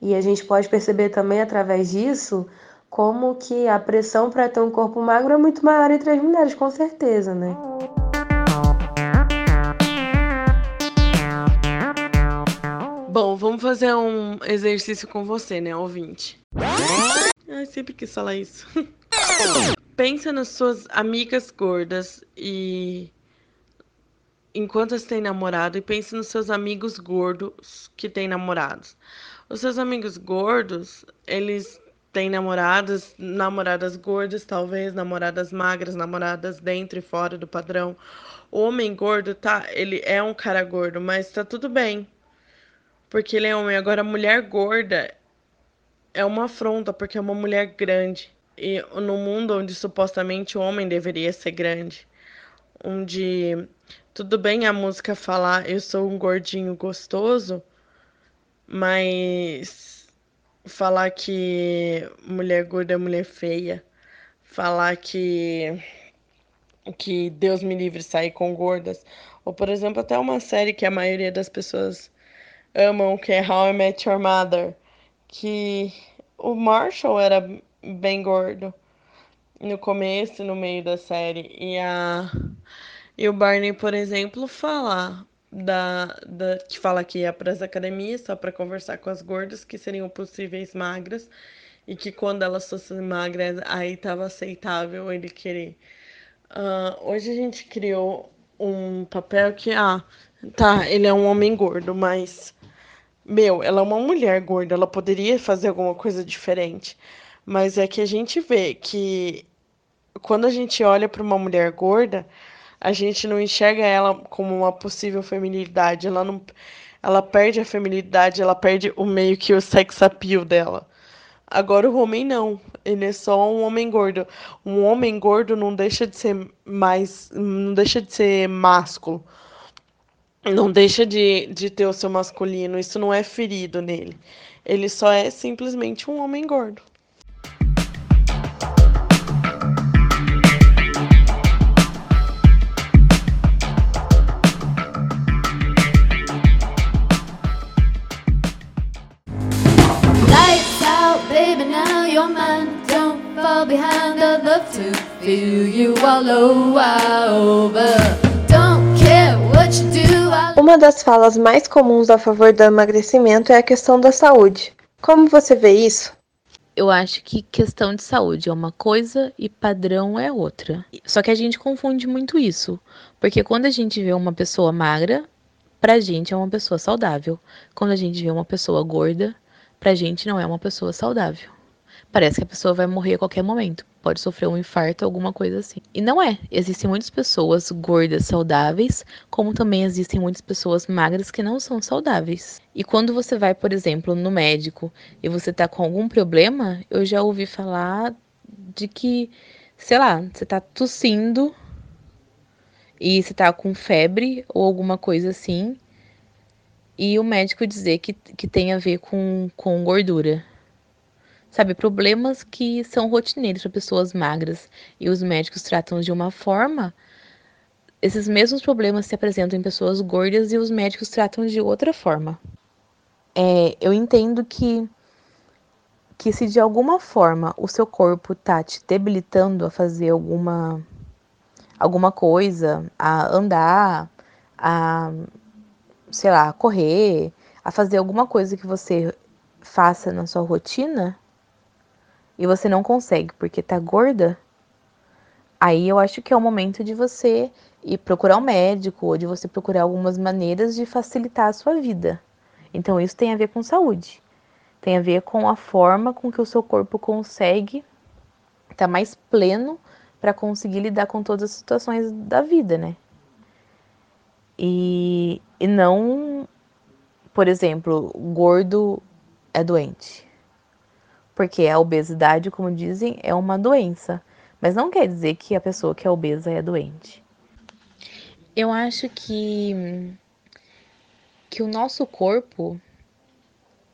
E a gente pode perceber também através disso como que a pressão para ter um corpo magro é muito maior entre as mulheres, com certeza, né? Bom, vamos fazer um exercício com você, né, ouvinte? Ai, sempre quis falar isso. [LAUGHS] Pensa nas suas amigas gordas e. Enquanto você tem namorado, e pense nos seus amigos gordos que têm namorados. Os seus amigos gordos, eles têm namoradas, namoradas gordas, talvez, namoradas magras, namoradas dentro e fora do padrão. O homem gordo, tá? Ele é um cara gordo, mas tá tudo bem. Porque ele é homem. Agora, a mulher gorda, é uma afronta, porque é uma mulher grande. E no mundo onde supostamente o homem deveria ser grande, onde tudo bem a música falar eu sou um gordinho gostoso, mas falar que mulher gorda é mulher feia, falar que que Deus me livre sair com gordas, ou por exemplo, até uma série que a maioria das pessoas amam, que é How I Met Your Mother que o Marshall era bem gordo no começo, no meio da série, e a e o Barney, por exemplo, fala da, da que fala que ia para as academias só para conversar com as gordas que seriam possíveis magras e que quando elas fossem magras aí estava aceitável ele querer. Uh, hoje a gente criou um papel que ah tá ele é um homem gordo, mas meu, ela é uma mulher gorda, ela poderia fazer alguma coisa diferente. Mas é que a gente vê que quando a gente olha para uma mulher gorda, a gente não enxerga ela como uma possível feminilidade. Ela não, ela perde a feminilidade, ela perde o meio que o sex appeal dela. Agora o homem não, ele é só um homem gordo. Um homem gordo não deixa de ser mais, não deixa de ser másculo. Não deixa de, de ter o seu masculino, isso não é ferido nele. Ele só é simplesmente um homem gordo. Behind. I'd love to feel you all over. Uma das falas mais comuns a favor do emagrecimento é a questão da saúde. Como você vê isso? Eu acho que questão de saúde é uma coisa e padrão é outra. Só que a gente confunde muito isso, porque quando a gente vê uma pessoa magra, pra gente é uma pessoa saudável. Quando a gente vê uma pessoa gorda, pra gente não é uma pessoa saudável. Parece que a pessoa vai morrer a qualquer momento. Pode sofrer um infarto, alguma coisa assim. E não é. Existem muitas pessoas gordas saudáveis, como também existem muitas pessoas magras que não são saudáveis. E quando você vai, por exemplo, no médico e você tá com algum problema, eu já ouvi falar de que, sei lá, você tá tossindo e você tá com febre ou alguma coisa assim, e o médico dizer que, que tem a ver com, com gordura. Sabe, problemas que são rotineiros para pessoas magras e os médicos tratam de uma forma, esses mesmos problemas se apresentam em pessoas gordas e os médicos tratam de outra forma. É, eu entendo que que se de alguma forma o seu corpo tá te debilitando a fazer alguma alguma coisa, a andar, a sei lá, correr, a fazer alguma coisa que você faça na sua rotina e você não consegue porque tá gorda, aí eu acho que é o momento de você ir procurar um médico ou de você procurar algumas maneiras de facilitar a sua vida. Então isso tem a ver com saúde. Tem a ver com a forma com que o seu corpo consegue estar tá mais pleno para conseguir lidar com todas as situações da vida, né? E, e não, por exemplo, gordo é doente. Porque a obesidade, como dizem, é uma doença. Mas não quer dizer que a pessoa que é obesa é doente. Eu acho que, que o nosso corpo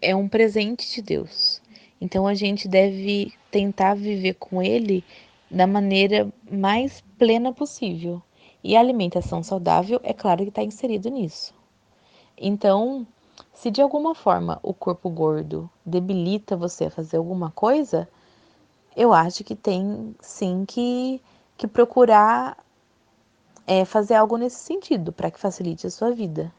é um presente de Deus. Então a gente deve tentar viver com ele da maneira mais plena possível. E a alimentação saudável, é claro que está inserido nisso. Então, se de alguma forma o corpo gordo debilita você a fazer alguma coisa, eu acho que tem sim que, que procurar é, fazer algo nesse sentido para que facilite a sua vida.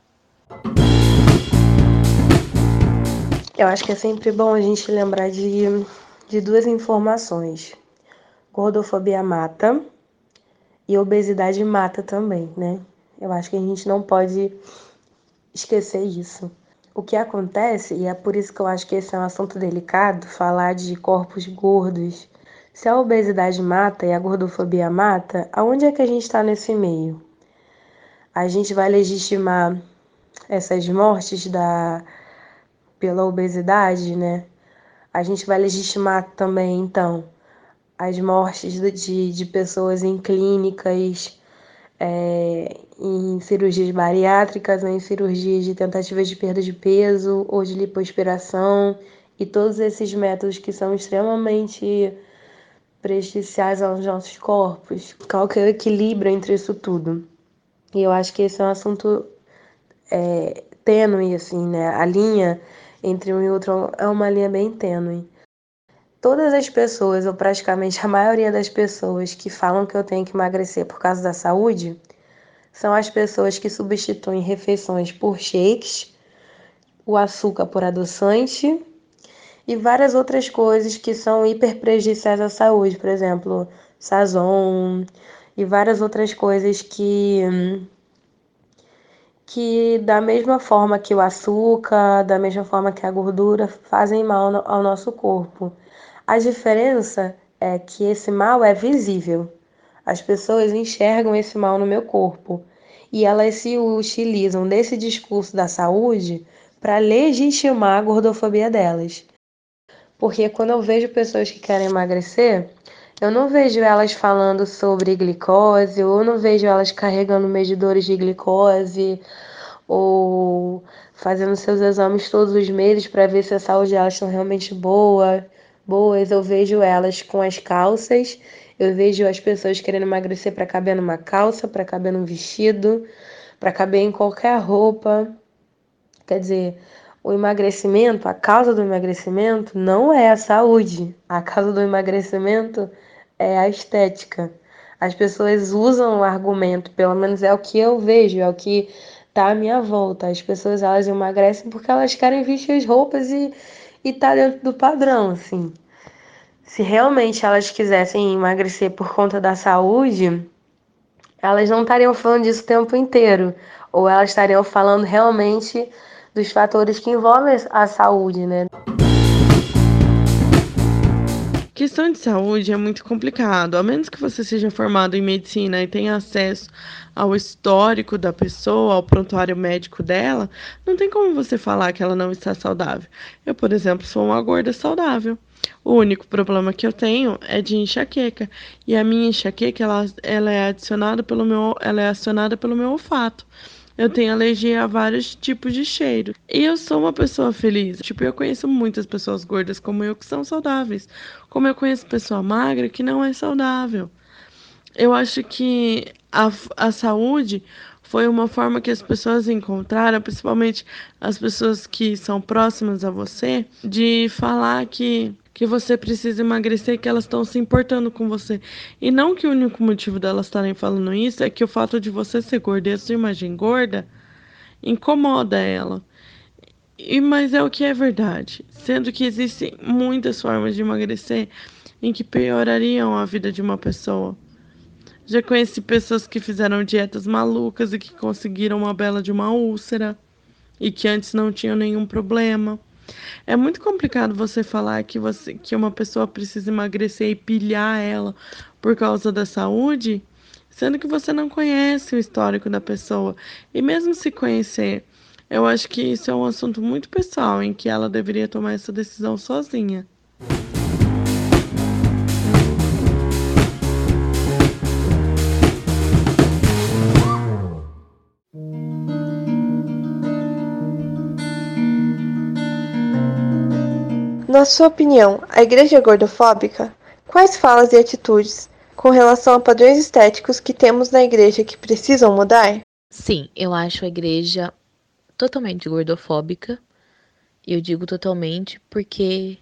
Eu acho que é sempre bom a gente lembrar de, de duas informações. Gordofobia mata e obesidade mata também, né? Eu acho que a gente não pode esquecer isso. O que acontece, e é por isso que eu acho que esse é um assunto delicado, falar de corpos gordos. Se a obesidade mata e a gordofobia mata, aonde é que a gente está nesse meio? A gente vai legitimar essas mortes da pela obesidade, né? A gente vai legitimar também, então, as mortes de, de pessoas em clínicas, é, em cirurgias bariátricas ou em cirurgias de tentativas de perda de peso ou de lipoaspiração e todos esses métodos que são extremamente prejudiciais aos nossos corpos. Qual que é o equilíbrio entre isso tudo? E eu acho que esse é um assunto é, tênue, assim, né? A linha entre um e outro é uma linha bem tênue. Todas as pessoas, ou praticamente a maioria das pessoas que falam que eu tenho que emagrecer por causa da saúde, são as pessoas que substituem refeições por shakes, o açúcar por adoçante e várias outras coisas que são hiper prejudiciais à saúde, por exemplo, sazon e várias outras coisas que que da mesma forma que o açúcar, da mesma forma que a gordura, fazem mal ao nosso corpo. A diferença é que esse mal é visível. As pessoas enxergam esse mal no meu corpo e elas se utilizam desse discurso da saúde para legitimar a gordofobia delas. Porque quando eu vejo pessoas que querem emagrecer, eu não vejo elas falando sobre glicose, ou não vejo elas carregando medidores de glicose, ou fazendo seus exames todos os meses para ver se a saúde delas estão realmente boa, boas. Eu vejo elas com as calças, eu vejo as pessoas querendo emagrecer para caber numa calça, para caber num vestido, para caber em qualquer roupa. Quer dizer, o emagrecimento, a causa do emagrecimento não é a saúde. A causa do emagrecimento é a estética. As pessoas usam o argumento, pelo menos é o que eu vejo, é o que tá à minha volta. As pessoas elas emagrecem porque elas querem vestir as roupas e e tá dentro do padrão, assim. Se realmente elas quisessem emagrecer por conta da saúde, elas não estariam falando disso o tempo inteiro, ou elas estariam falando realmente dos fatores que envolvem a saúde, né? Questão de saúde é muito complicado, a menos que você seja formado em medicina e tenha acesso ao histórico da pessoa, ao prontuário médico dela, não tem como você falar que ela não está saudável. Eu, por exemplo, sou uma gorda saudável. O único problema que eu tenho é de enxaqueca. E a minha enxaqueca, ela, ela é adicionada pelo meu, ela é acionada pelo meu olfato. Eu tenho alergia a vários tipos de cheiro. E eu sou uma pessoa feliz. Tipo, eu conheço muitas pessoas gordas como eu que são saudáveis. Como eu conheço pessoa magra que não é saudável. Eu acho que a, a saúde foi uma forma que as pessoas encontraram, principalmente as pessoas que são próximas a você, de falar que que você precisa emagrecer, que elas estão se importando com você. E não que o único motivo delas estarem falando isso é que o fato de você ser gorda e a sua imagem gorda incomoda ela. E, mas é o que é verdade. Sendo que existem muitas formas de emagrecer em que piorariam a vida de uma pessoa. Já conheci pessoas que fizeram dietas malucas e que conseguiram uma bela de uma úlcera e que antes não tinham nenhum problema. É muito complicado você falar que você que uma pessoa precisa emagrecer e pilhar ela por causa da saúde, sendo que você não conhece o histórico da pessoa. E mesmo se conhecer, eu acho que isso é um assunto muito pessoal em que ela deveria tomar essa decisão sozinha. Na sua opinião, a igreja é gordofóbica? Quais falas e atitudes com relação a padrões estéticos que temos na igreja que precisam mudar? Sim, eu acho a igreja totalmente gordofóbica. Eu digo totalmente porque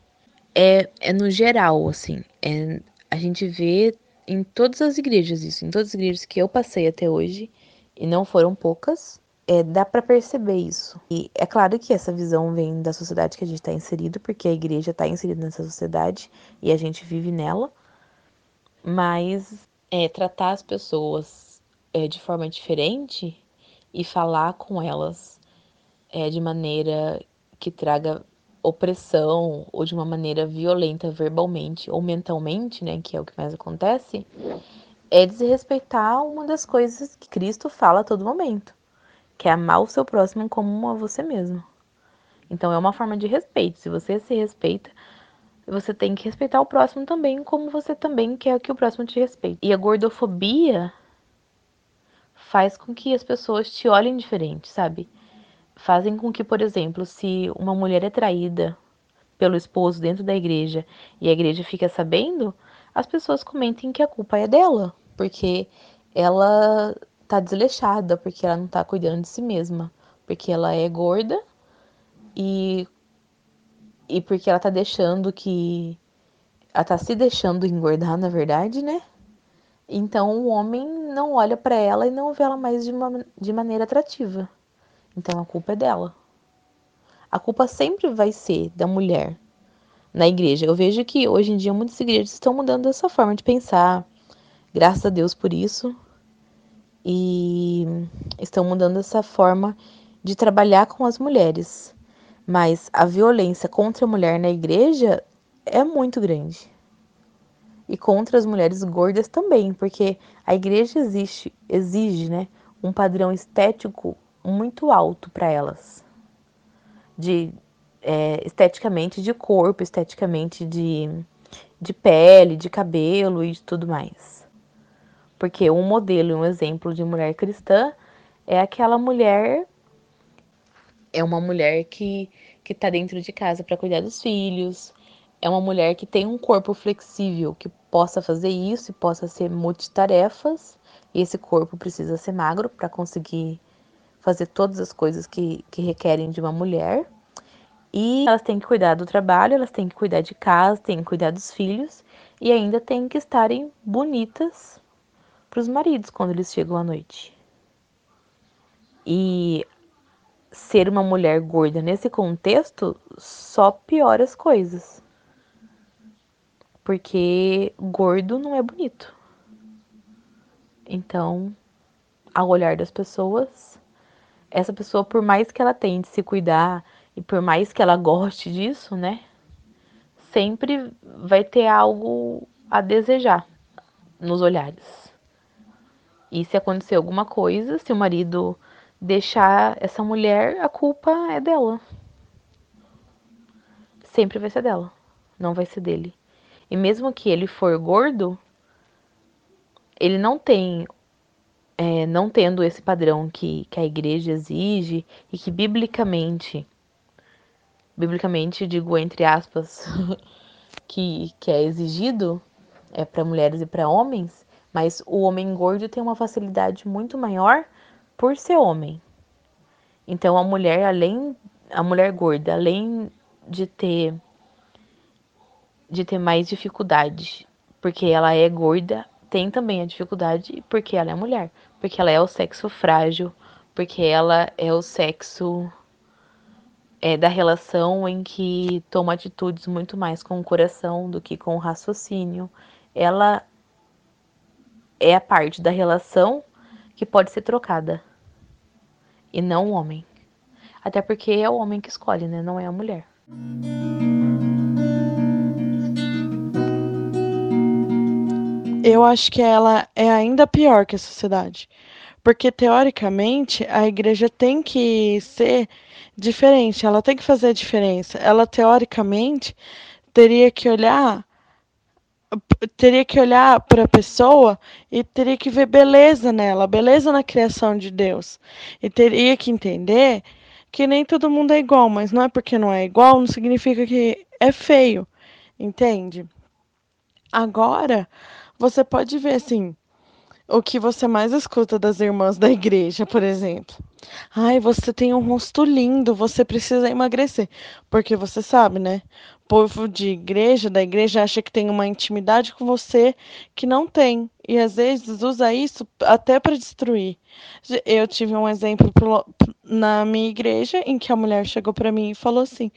é, é no geral, assim. É, a gente vê em todas as igrejas isso, em todas as igrejas que eu passei até hoje, e não foram poucas, é, dá para perceber isso. E é claro que essa visão vem da sociedade que a gente está inserido, porque a igreja está inserida nessa sociedade e a gente vive nela. Mas é, tratar as pessoas é, de forma diferente e falar com elas é, de maneira que traga opressão ou de uma maneira violenta verbalmente ou mentalmente, né, que é o que mais acontece, é desrespeitar uma das coisas que Cristo fala a todo momento que é amar o seu próximo como a você mesmo. Então é uma forma de respeito. Se você se respeita, você tem que respeitar o próximo também, como você também quer que o próximo te respeite. E a gordofobia faz com que as pessoas te olhem diferente, sabe? Fazem com que, por exemplo, se uma mulher é traída pelo esposo dentro da igreja e a igreja fica sabendo, as pessoas comentem que a culpa é dela, porque ela tá desleixada, porque ela não tá cuidando de si mesma, porque ela é gorda e e porque ela tá deixando que ela tá se deixando engordar, na verdade, né? Então o homem não olha para ela e não vê ela mais de, uma, de maneira atrativa. Então a culpa é dela. A culpa sempre vai ser da mulher na igreja. Eu vejo que hoje em dia muitas igrejas estão mudando essa forma de pensar. Graças a Deus por isso e estão mudando essa forma de trabalhar com as mulheres. Mas a violência contra a mulher na igreja é muito grande. e contra as mulheres gordas também, porque a igreja existe, exige né, um padrão estético muito alto para elas. De é, esteticamente de corpo, esteticamente de, de pele, de cabelo e de tudo mais. Porque um modelo, um exemplo de mulher cristã é aquela mulher é uma mulher que que está dentro de casa para cuidar dos filhos, é uma mulher que tem um corpo flexível, que possa fazer isso e possa ser multitarefas. E esse corpo precisa ser magro para conseguir fazer todas as coisas que, que requerem de uma mulher. E elas têm que cuidar do trabalho, elas têm que cuidar de casa, têm que cuidar dos filhos e ainda têm que estarem bonitas para os maridos quando eles chegam à noite. E ser uma mulher gorda nesse contexto só piora as coisas porque gordo não é bonito. Então, ao olhar das pessoas, essa pessoa, por mais que ela tente se cuidar e por mais que ela goste disso, né, sempre vai ter algo a desejar nos olhares. E se acontecer alguma coisa, se o marido deixar essa mulher, a culpa é dela. Sempre vai ser dela, não vai ser dele. E mesmo que ele for gordo, ele não tem, é, não tendo esse padrão que, que a igreja exige e que biblicamente, biblicamente digo entre aspas, [LAUGHS] que, que é exigido é para mulheres e para homens, mas o homem gordo tem uma facilidade muito maior por ser homem. Então a mulher, além a mulher gorda, além de ter de ter mais dificuldade, porque ela é gorda, tem também a dificuldade porque ela é mulher, porque ela é o sexo frágil, porque ela é o sexo é, da relação em que toma atitudes muito mais com o coração do que com o raciocínio. Ela é a parte da relação que pode ser trocada e não o homem. Até porque é o homem que escolhe, né? Não é a mulher. eu acho que ela é ainda pior que a sociedade. Porque, teoricamente, a igreja tem que ser diferente, ela tem que fazer a diferença. Ela, teoricamente, teria que olhar teria que olhar para a pessoa e teria que ver beleza nela, beleza na criação de Deus. E teria que entender que nem todo mundo é igual, mas não é porque não é igual, não significa que é feio, entende? Agora, você pode ver assim o que você mais escuta das irmãs da igreja, por exemplo. Ai, você tem um rosto lindo, você precisa emagrecer. Porque você sabe, né? Povo de igreja, da igreja, acha que tem uma intimidade com você que não tem. E às vezes usa isso até para destruir. Eu tive um exemplo na minha igreja em que a mulher chegou para mim e falou assim: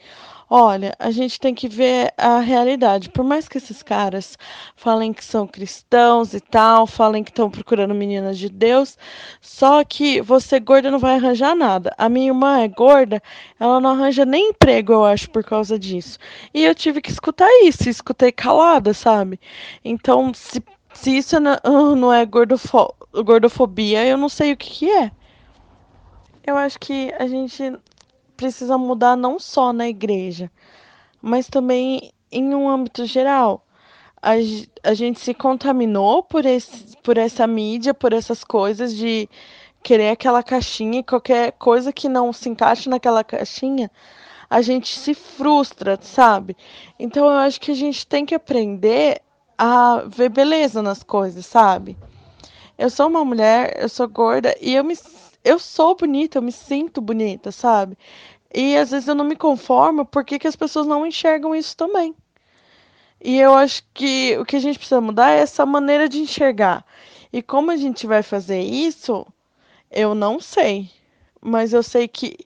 Olha, a gente tem que ver a realidade. Por mais que esses caras falem que são cristãos e tal, falem que estão procurando meninas de Deus, só que você gorda não vai arranjar nada. A minha irmã é gorda, ela não arranja nem emprego, eu acho, por causa disso. E eu tive que escutar isso, escutei calada, sabe? Então, se, se isso [LAUGHS] não é gordofo gordofobia, eu não sei o que, que é. Eu acho que a gente precisa mudar não só na igreja, mas também em um âmbito geral. A, a gente se contaminou por, esse, por essa mídia, por essas coisas de querer aquela caixinha e qualquer coisa que não se encaixe naquela caixinha, a gente se frustra, sabe? Então eu acho que a gente tem que aprender a ver beleza nas coisas, sabe? Eu sou uma mulher, eu sou gorda e eu me eu sou bonita, eu me sinto bonita, sabe? E às vezes eu não me conformo porque que as pessoas não enxergam isso também. E eu acho que o que a gente precisa mudar é essa maneira de enxergar. E como a gente vai fazer isso, eu não sei. Mas eu sei que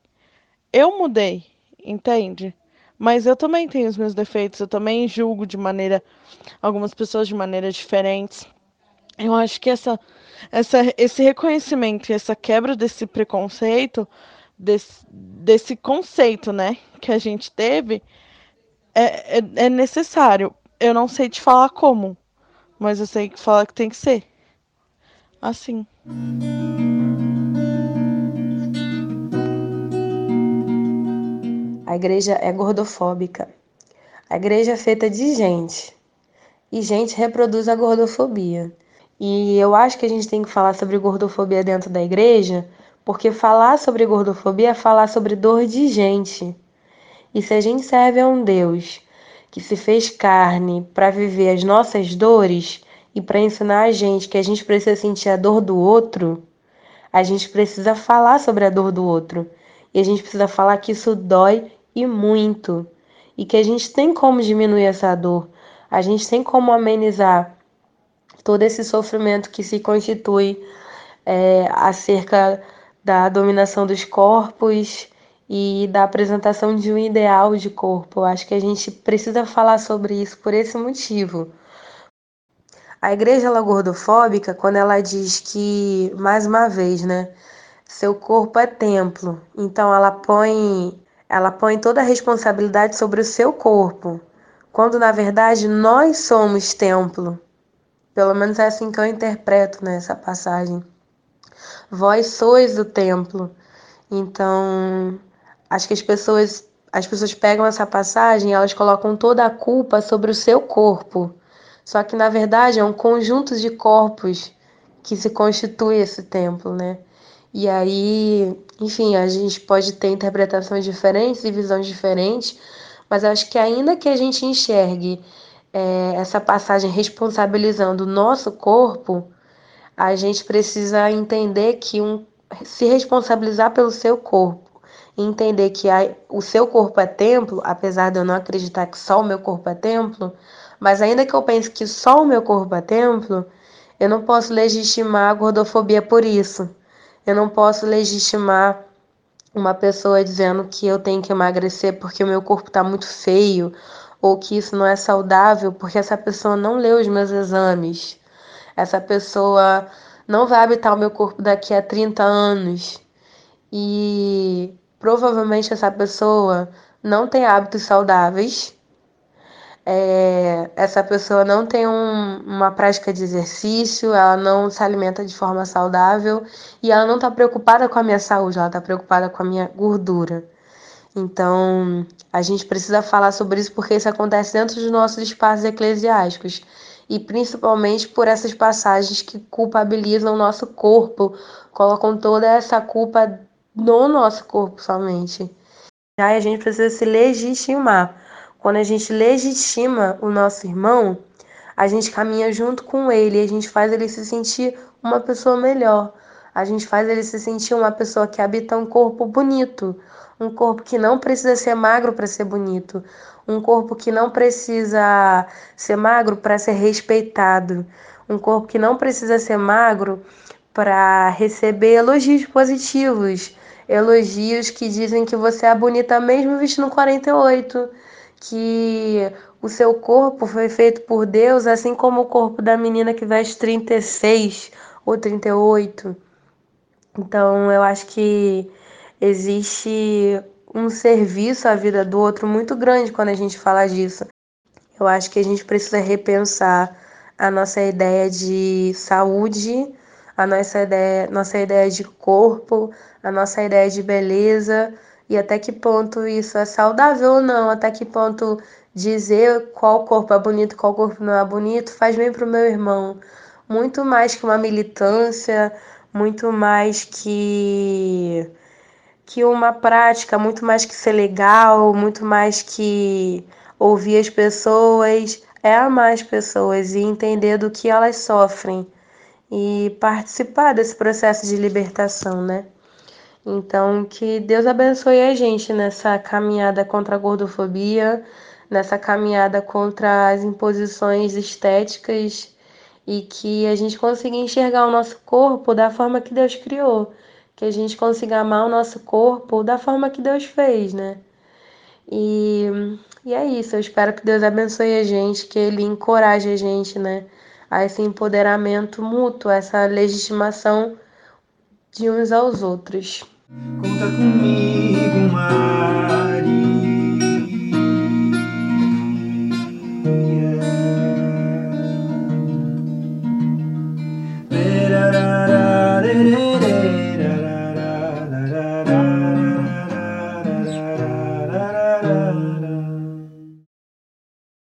eu mudei, entende? Mas eu também tenho os meus defeitos, eu também julgo de maneira algumas pessoas de maneiras diferentes. Eu acho que essa, essa, esse reconhecimento e essa quebra desse preconceito desse, desse conceito, né, que a gente teve, é, é, é necessário. Eu não sei te falar como, Mas eu sei que fala que tem que ser. Assim. A igreja é gordofóbica. A igreja é feita de gente. E gente reproduz a gordofobia. E eu acho que a gente tem que falar sobre gordofobia dentro da igreja, porque falar sobre gordofobia é falar sobre dor de gente. E se a gente serve a um Deus que se fez carne para viver as nossas dores e para ensinar a gente que a gente precisa sentir a dor do outro, a gente precisa falar sobre a dor do outro. E a gente precisa falar que isso dói e muito. E que a gente tem como diminuir essa dor. A gente tem como amenizar todo esse sofrimento que se constitui é, acerca da dominação dos corpos e da apresentação de um ideal de corpo. Eu acho que a gente precisa falar sobre isso por esse motivo. A igreja ela é gordofóbica quando ela diz que, mais uma vez, né, seu corpo é templo. Então ela põe, ela põe toda a responsabilidade sobre o seu corpo, quando na verdade nós somos templo. Pelo menos é assim que eu interpreto nessa né, passagem. Vós sois o templo. Então, acho que as pessoas, as pessoas pegam essa passagem e elas colocam toda a culpa sobre o seu corpo. Só que na verdade é um conjunto de corpos que se constitui esse templo, né? E aí, enfim, a gente pode ter interpretações diferentes e visões diferentes, mas acho que ainda que a gente enxergue é, essa passagem responsabilizando o nosso corpo, a gente precisa entender que um, se responsabilizar pelo seu corpo entender que a, o seu corpo é templo, apesar de eu não acreditar que só o meu corpo é templo, mas ainda que eu pense que só o meu corpo é templo, eu não posso legitimar a gordofobia por isso. Eu não posso legitimar uma pessoa dizendo que eu tenho que emagrecer porque o meu corpo está muito feio ou que isso não é saudável porque essa pessoa não leu os meus exames. Essa pessoa não vai habitar o meu corpo daqui a 30 anos. E provavelmente essa pessoa não tem hábitos saudáveis, é, essa pessoa não tem um, uma prática de exercício, ela não se alimenta de forma saudável e ela não está preocupada com a minha saúde, ela está preocupada com a minha gordura. Então, a gente precisa falar sobre isso porque isso acontece dentro dos nossos espaços eclesiásticos e principalmente por essas passagens que culpabilizam o nosso corpo, colocam toda essa culpa no nosso corpo somente. Aí a gente precisa se legitimar. Quando a gente legitima o nosso irmão, a gente caminha junto com ele, a gente faz ele se sentir uma pessoa melhor. A gente faz ele se sentir uma pessoa que habita um corpo bonito, um corpo que não precisa ser magro para ser bonito, um corpo que não precisa ser magro para ser respeitado, um corpo que não precisa ser magro para receber elogios positivos, elogios que dizem que você é bonita mesmo vestindo 48, que o seu corpo foi feito por Deus, assim como o corpo da menina que veste 36 ou 38. Então, eu acho que existe um serviço à vida do outro muito grande quando a gente fala disso. Eu acho que a gente precisa repensar a nossa ideia de saúde a nossa ideia, nossa ideia de corpo, a nossa ideia de beleza e até que ponto isso é saudável ou não, até que ponto dizer qual corpo é bonito, qual corpo não é bonito faz bem para o meu irmão. Muito mais que uma militância, muito mais que que uma prática, muito mais que ser legal, muito mais que ouvir as pessoas, é amar as pessoas e entender do que elas sofrem e participar desse processo de libertação, né? Então, que Deus abençoe a gente nessa caminhada contra a gordofobia, nessa caminhada contra as imposições estéticas e que a gente consiga enxergar o nosso corpo da forma que Deus criou, que a gente consiga amar o nosso corpo da forma que Deus fez, né? E, e é isso, eu espero que Deus abençoe a gente, que Ele encoraje a gente, né? a esse empoderamento mútuo, essa legitimação de uns aos outros. Conta comigo, Maria.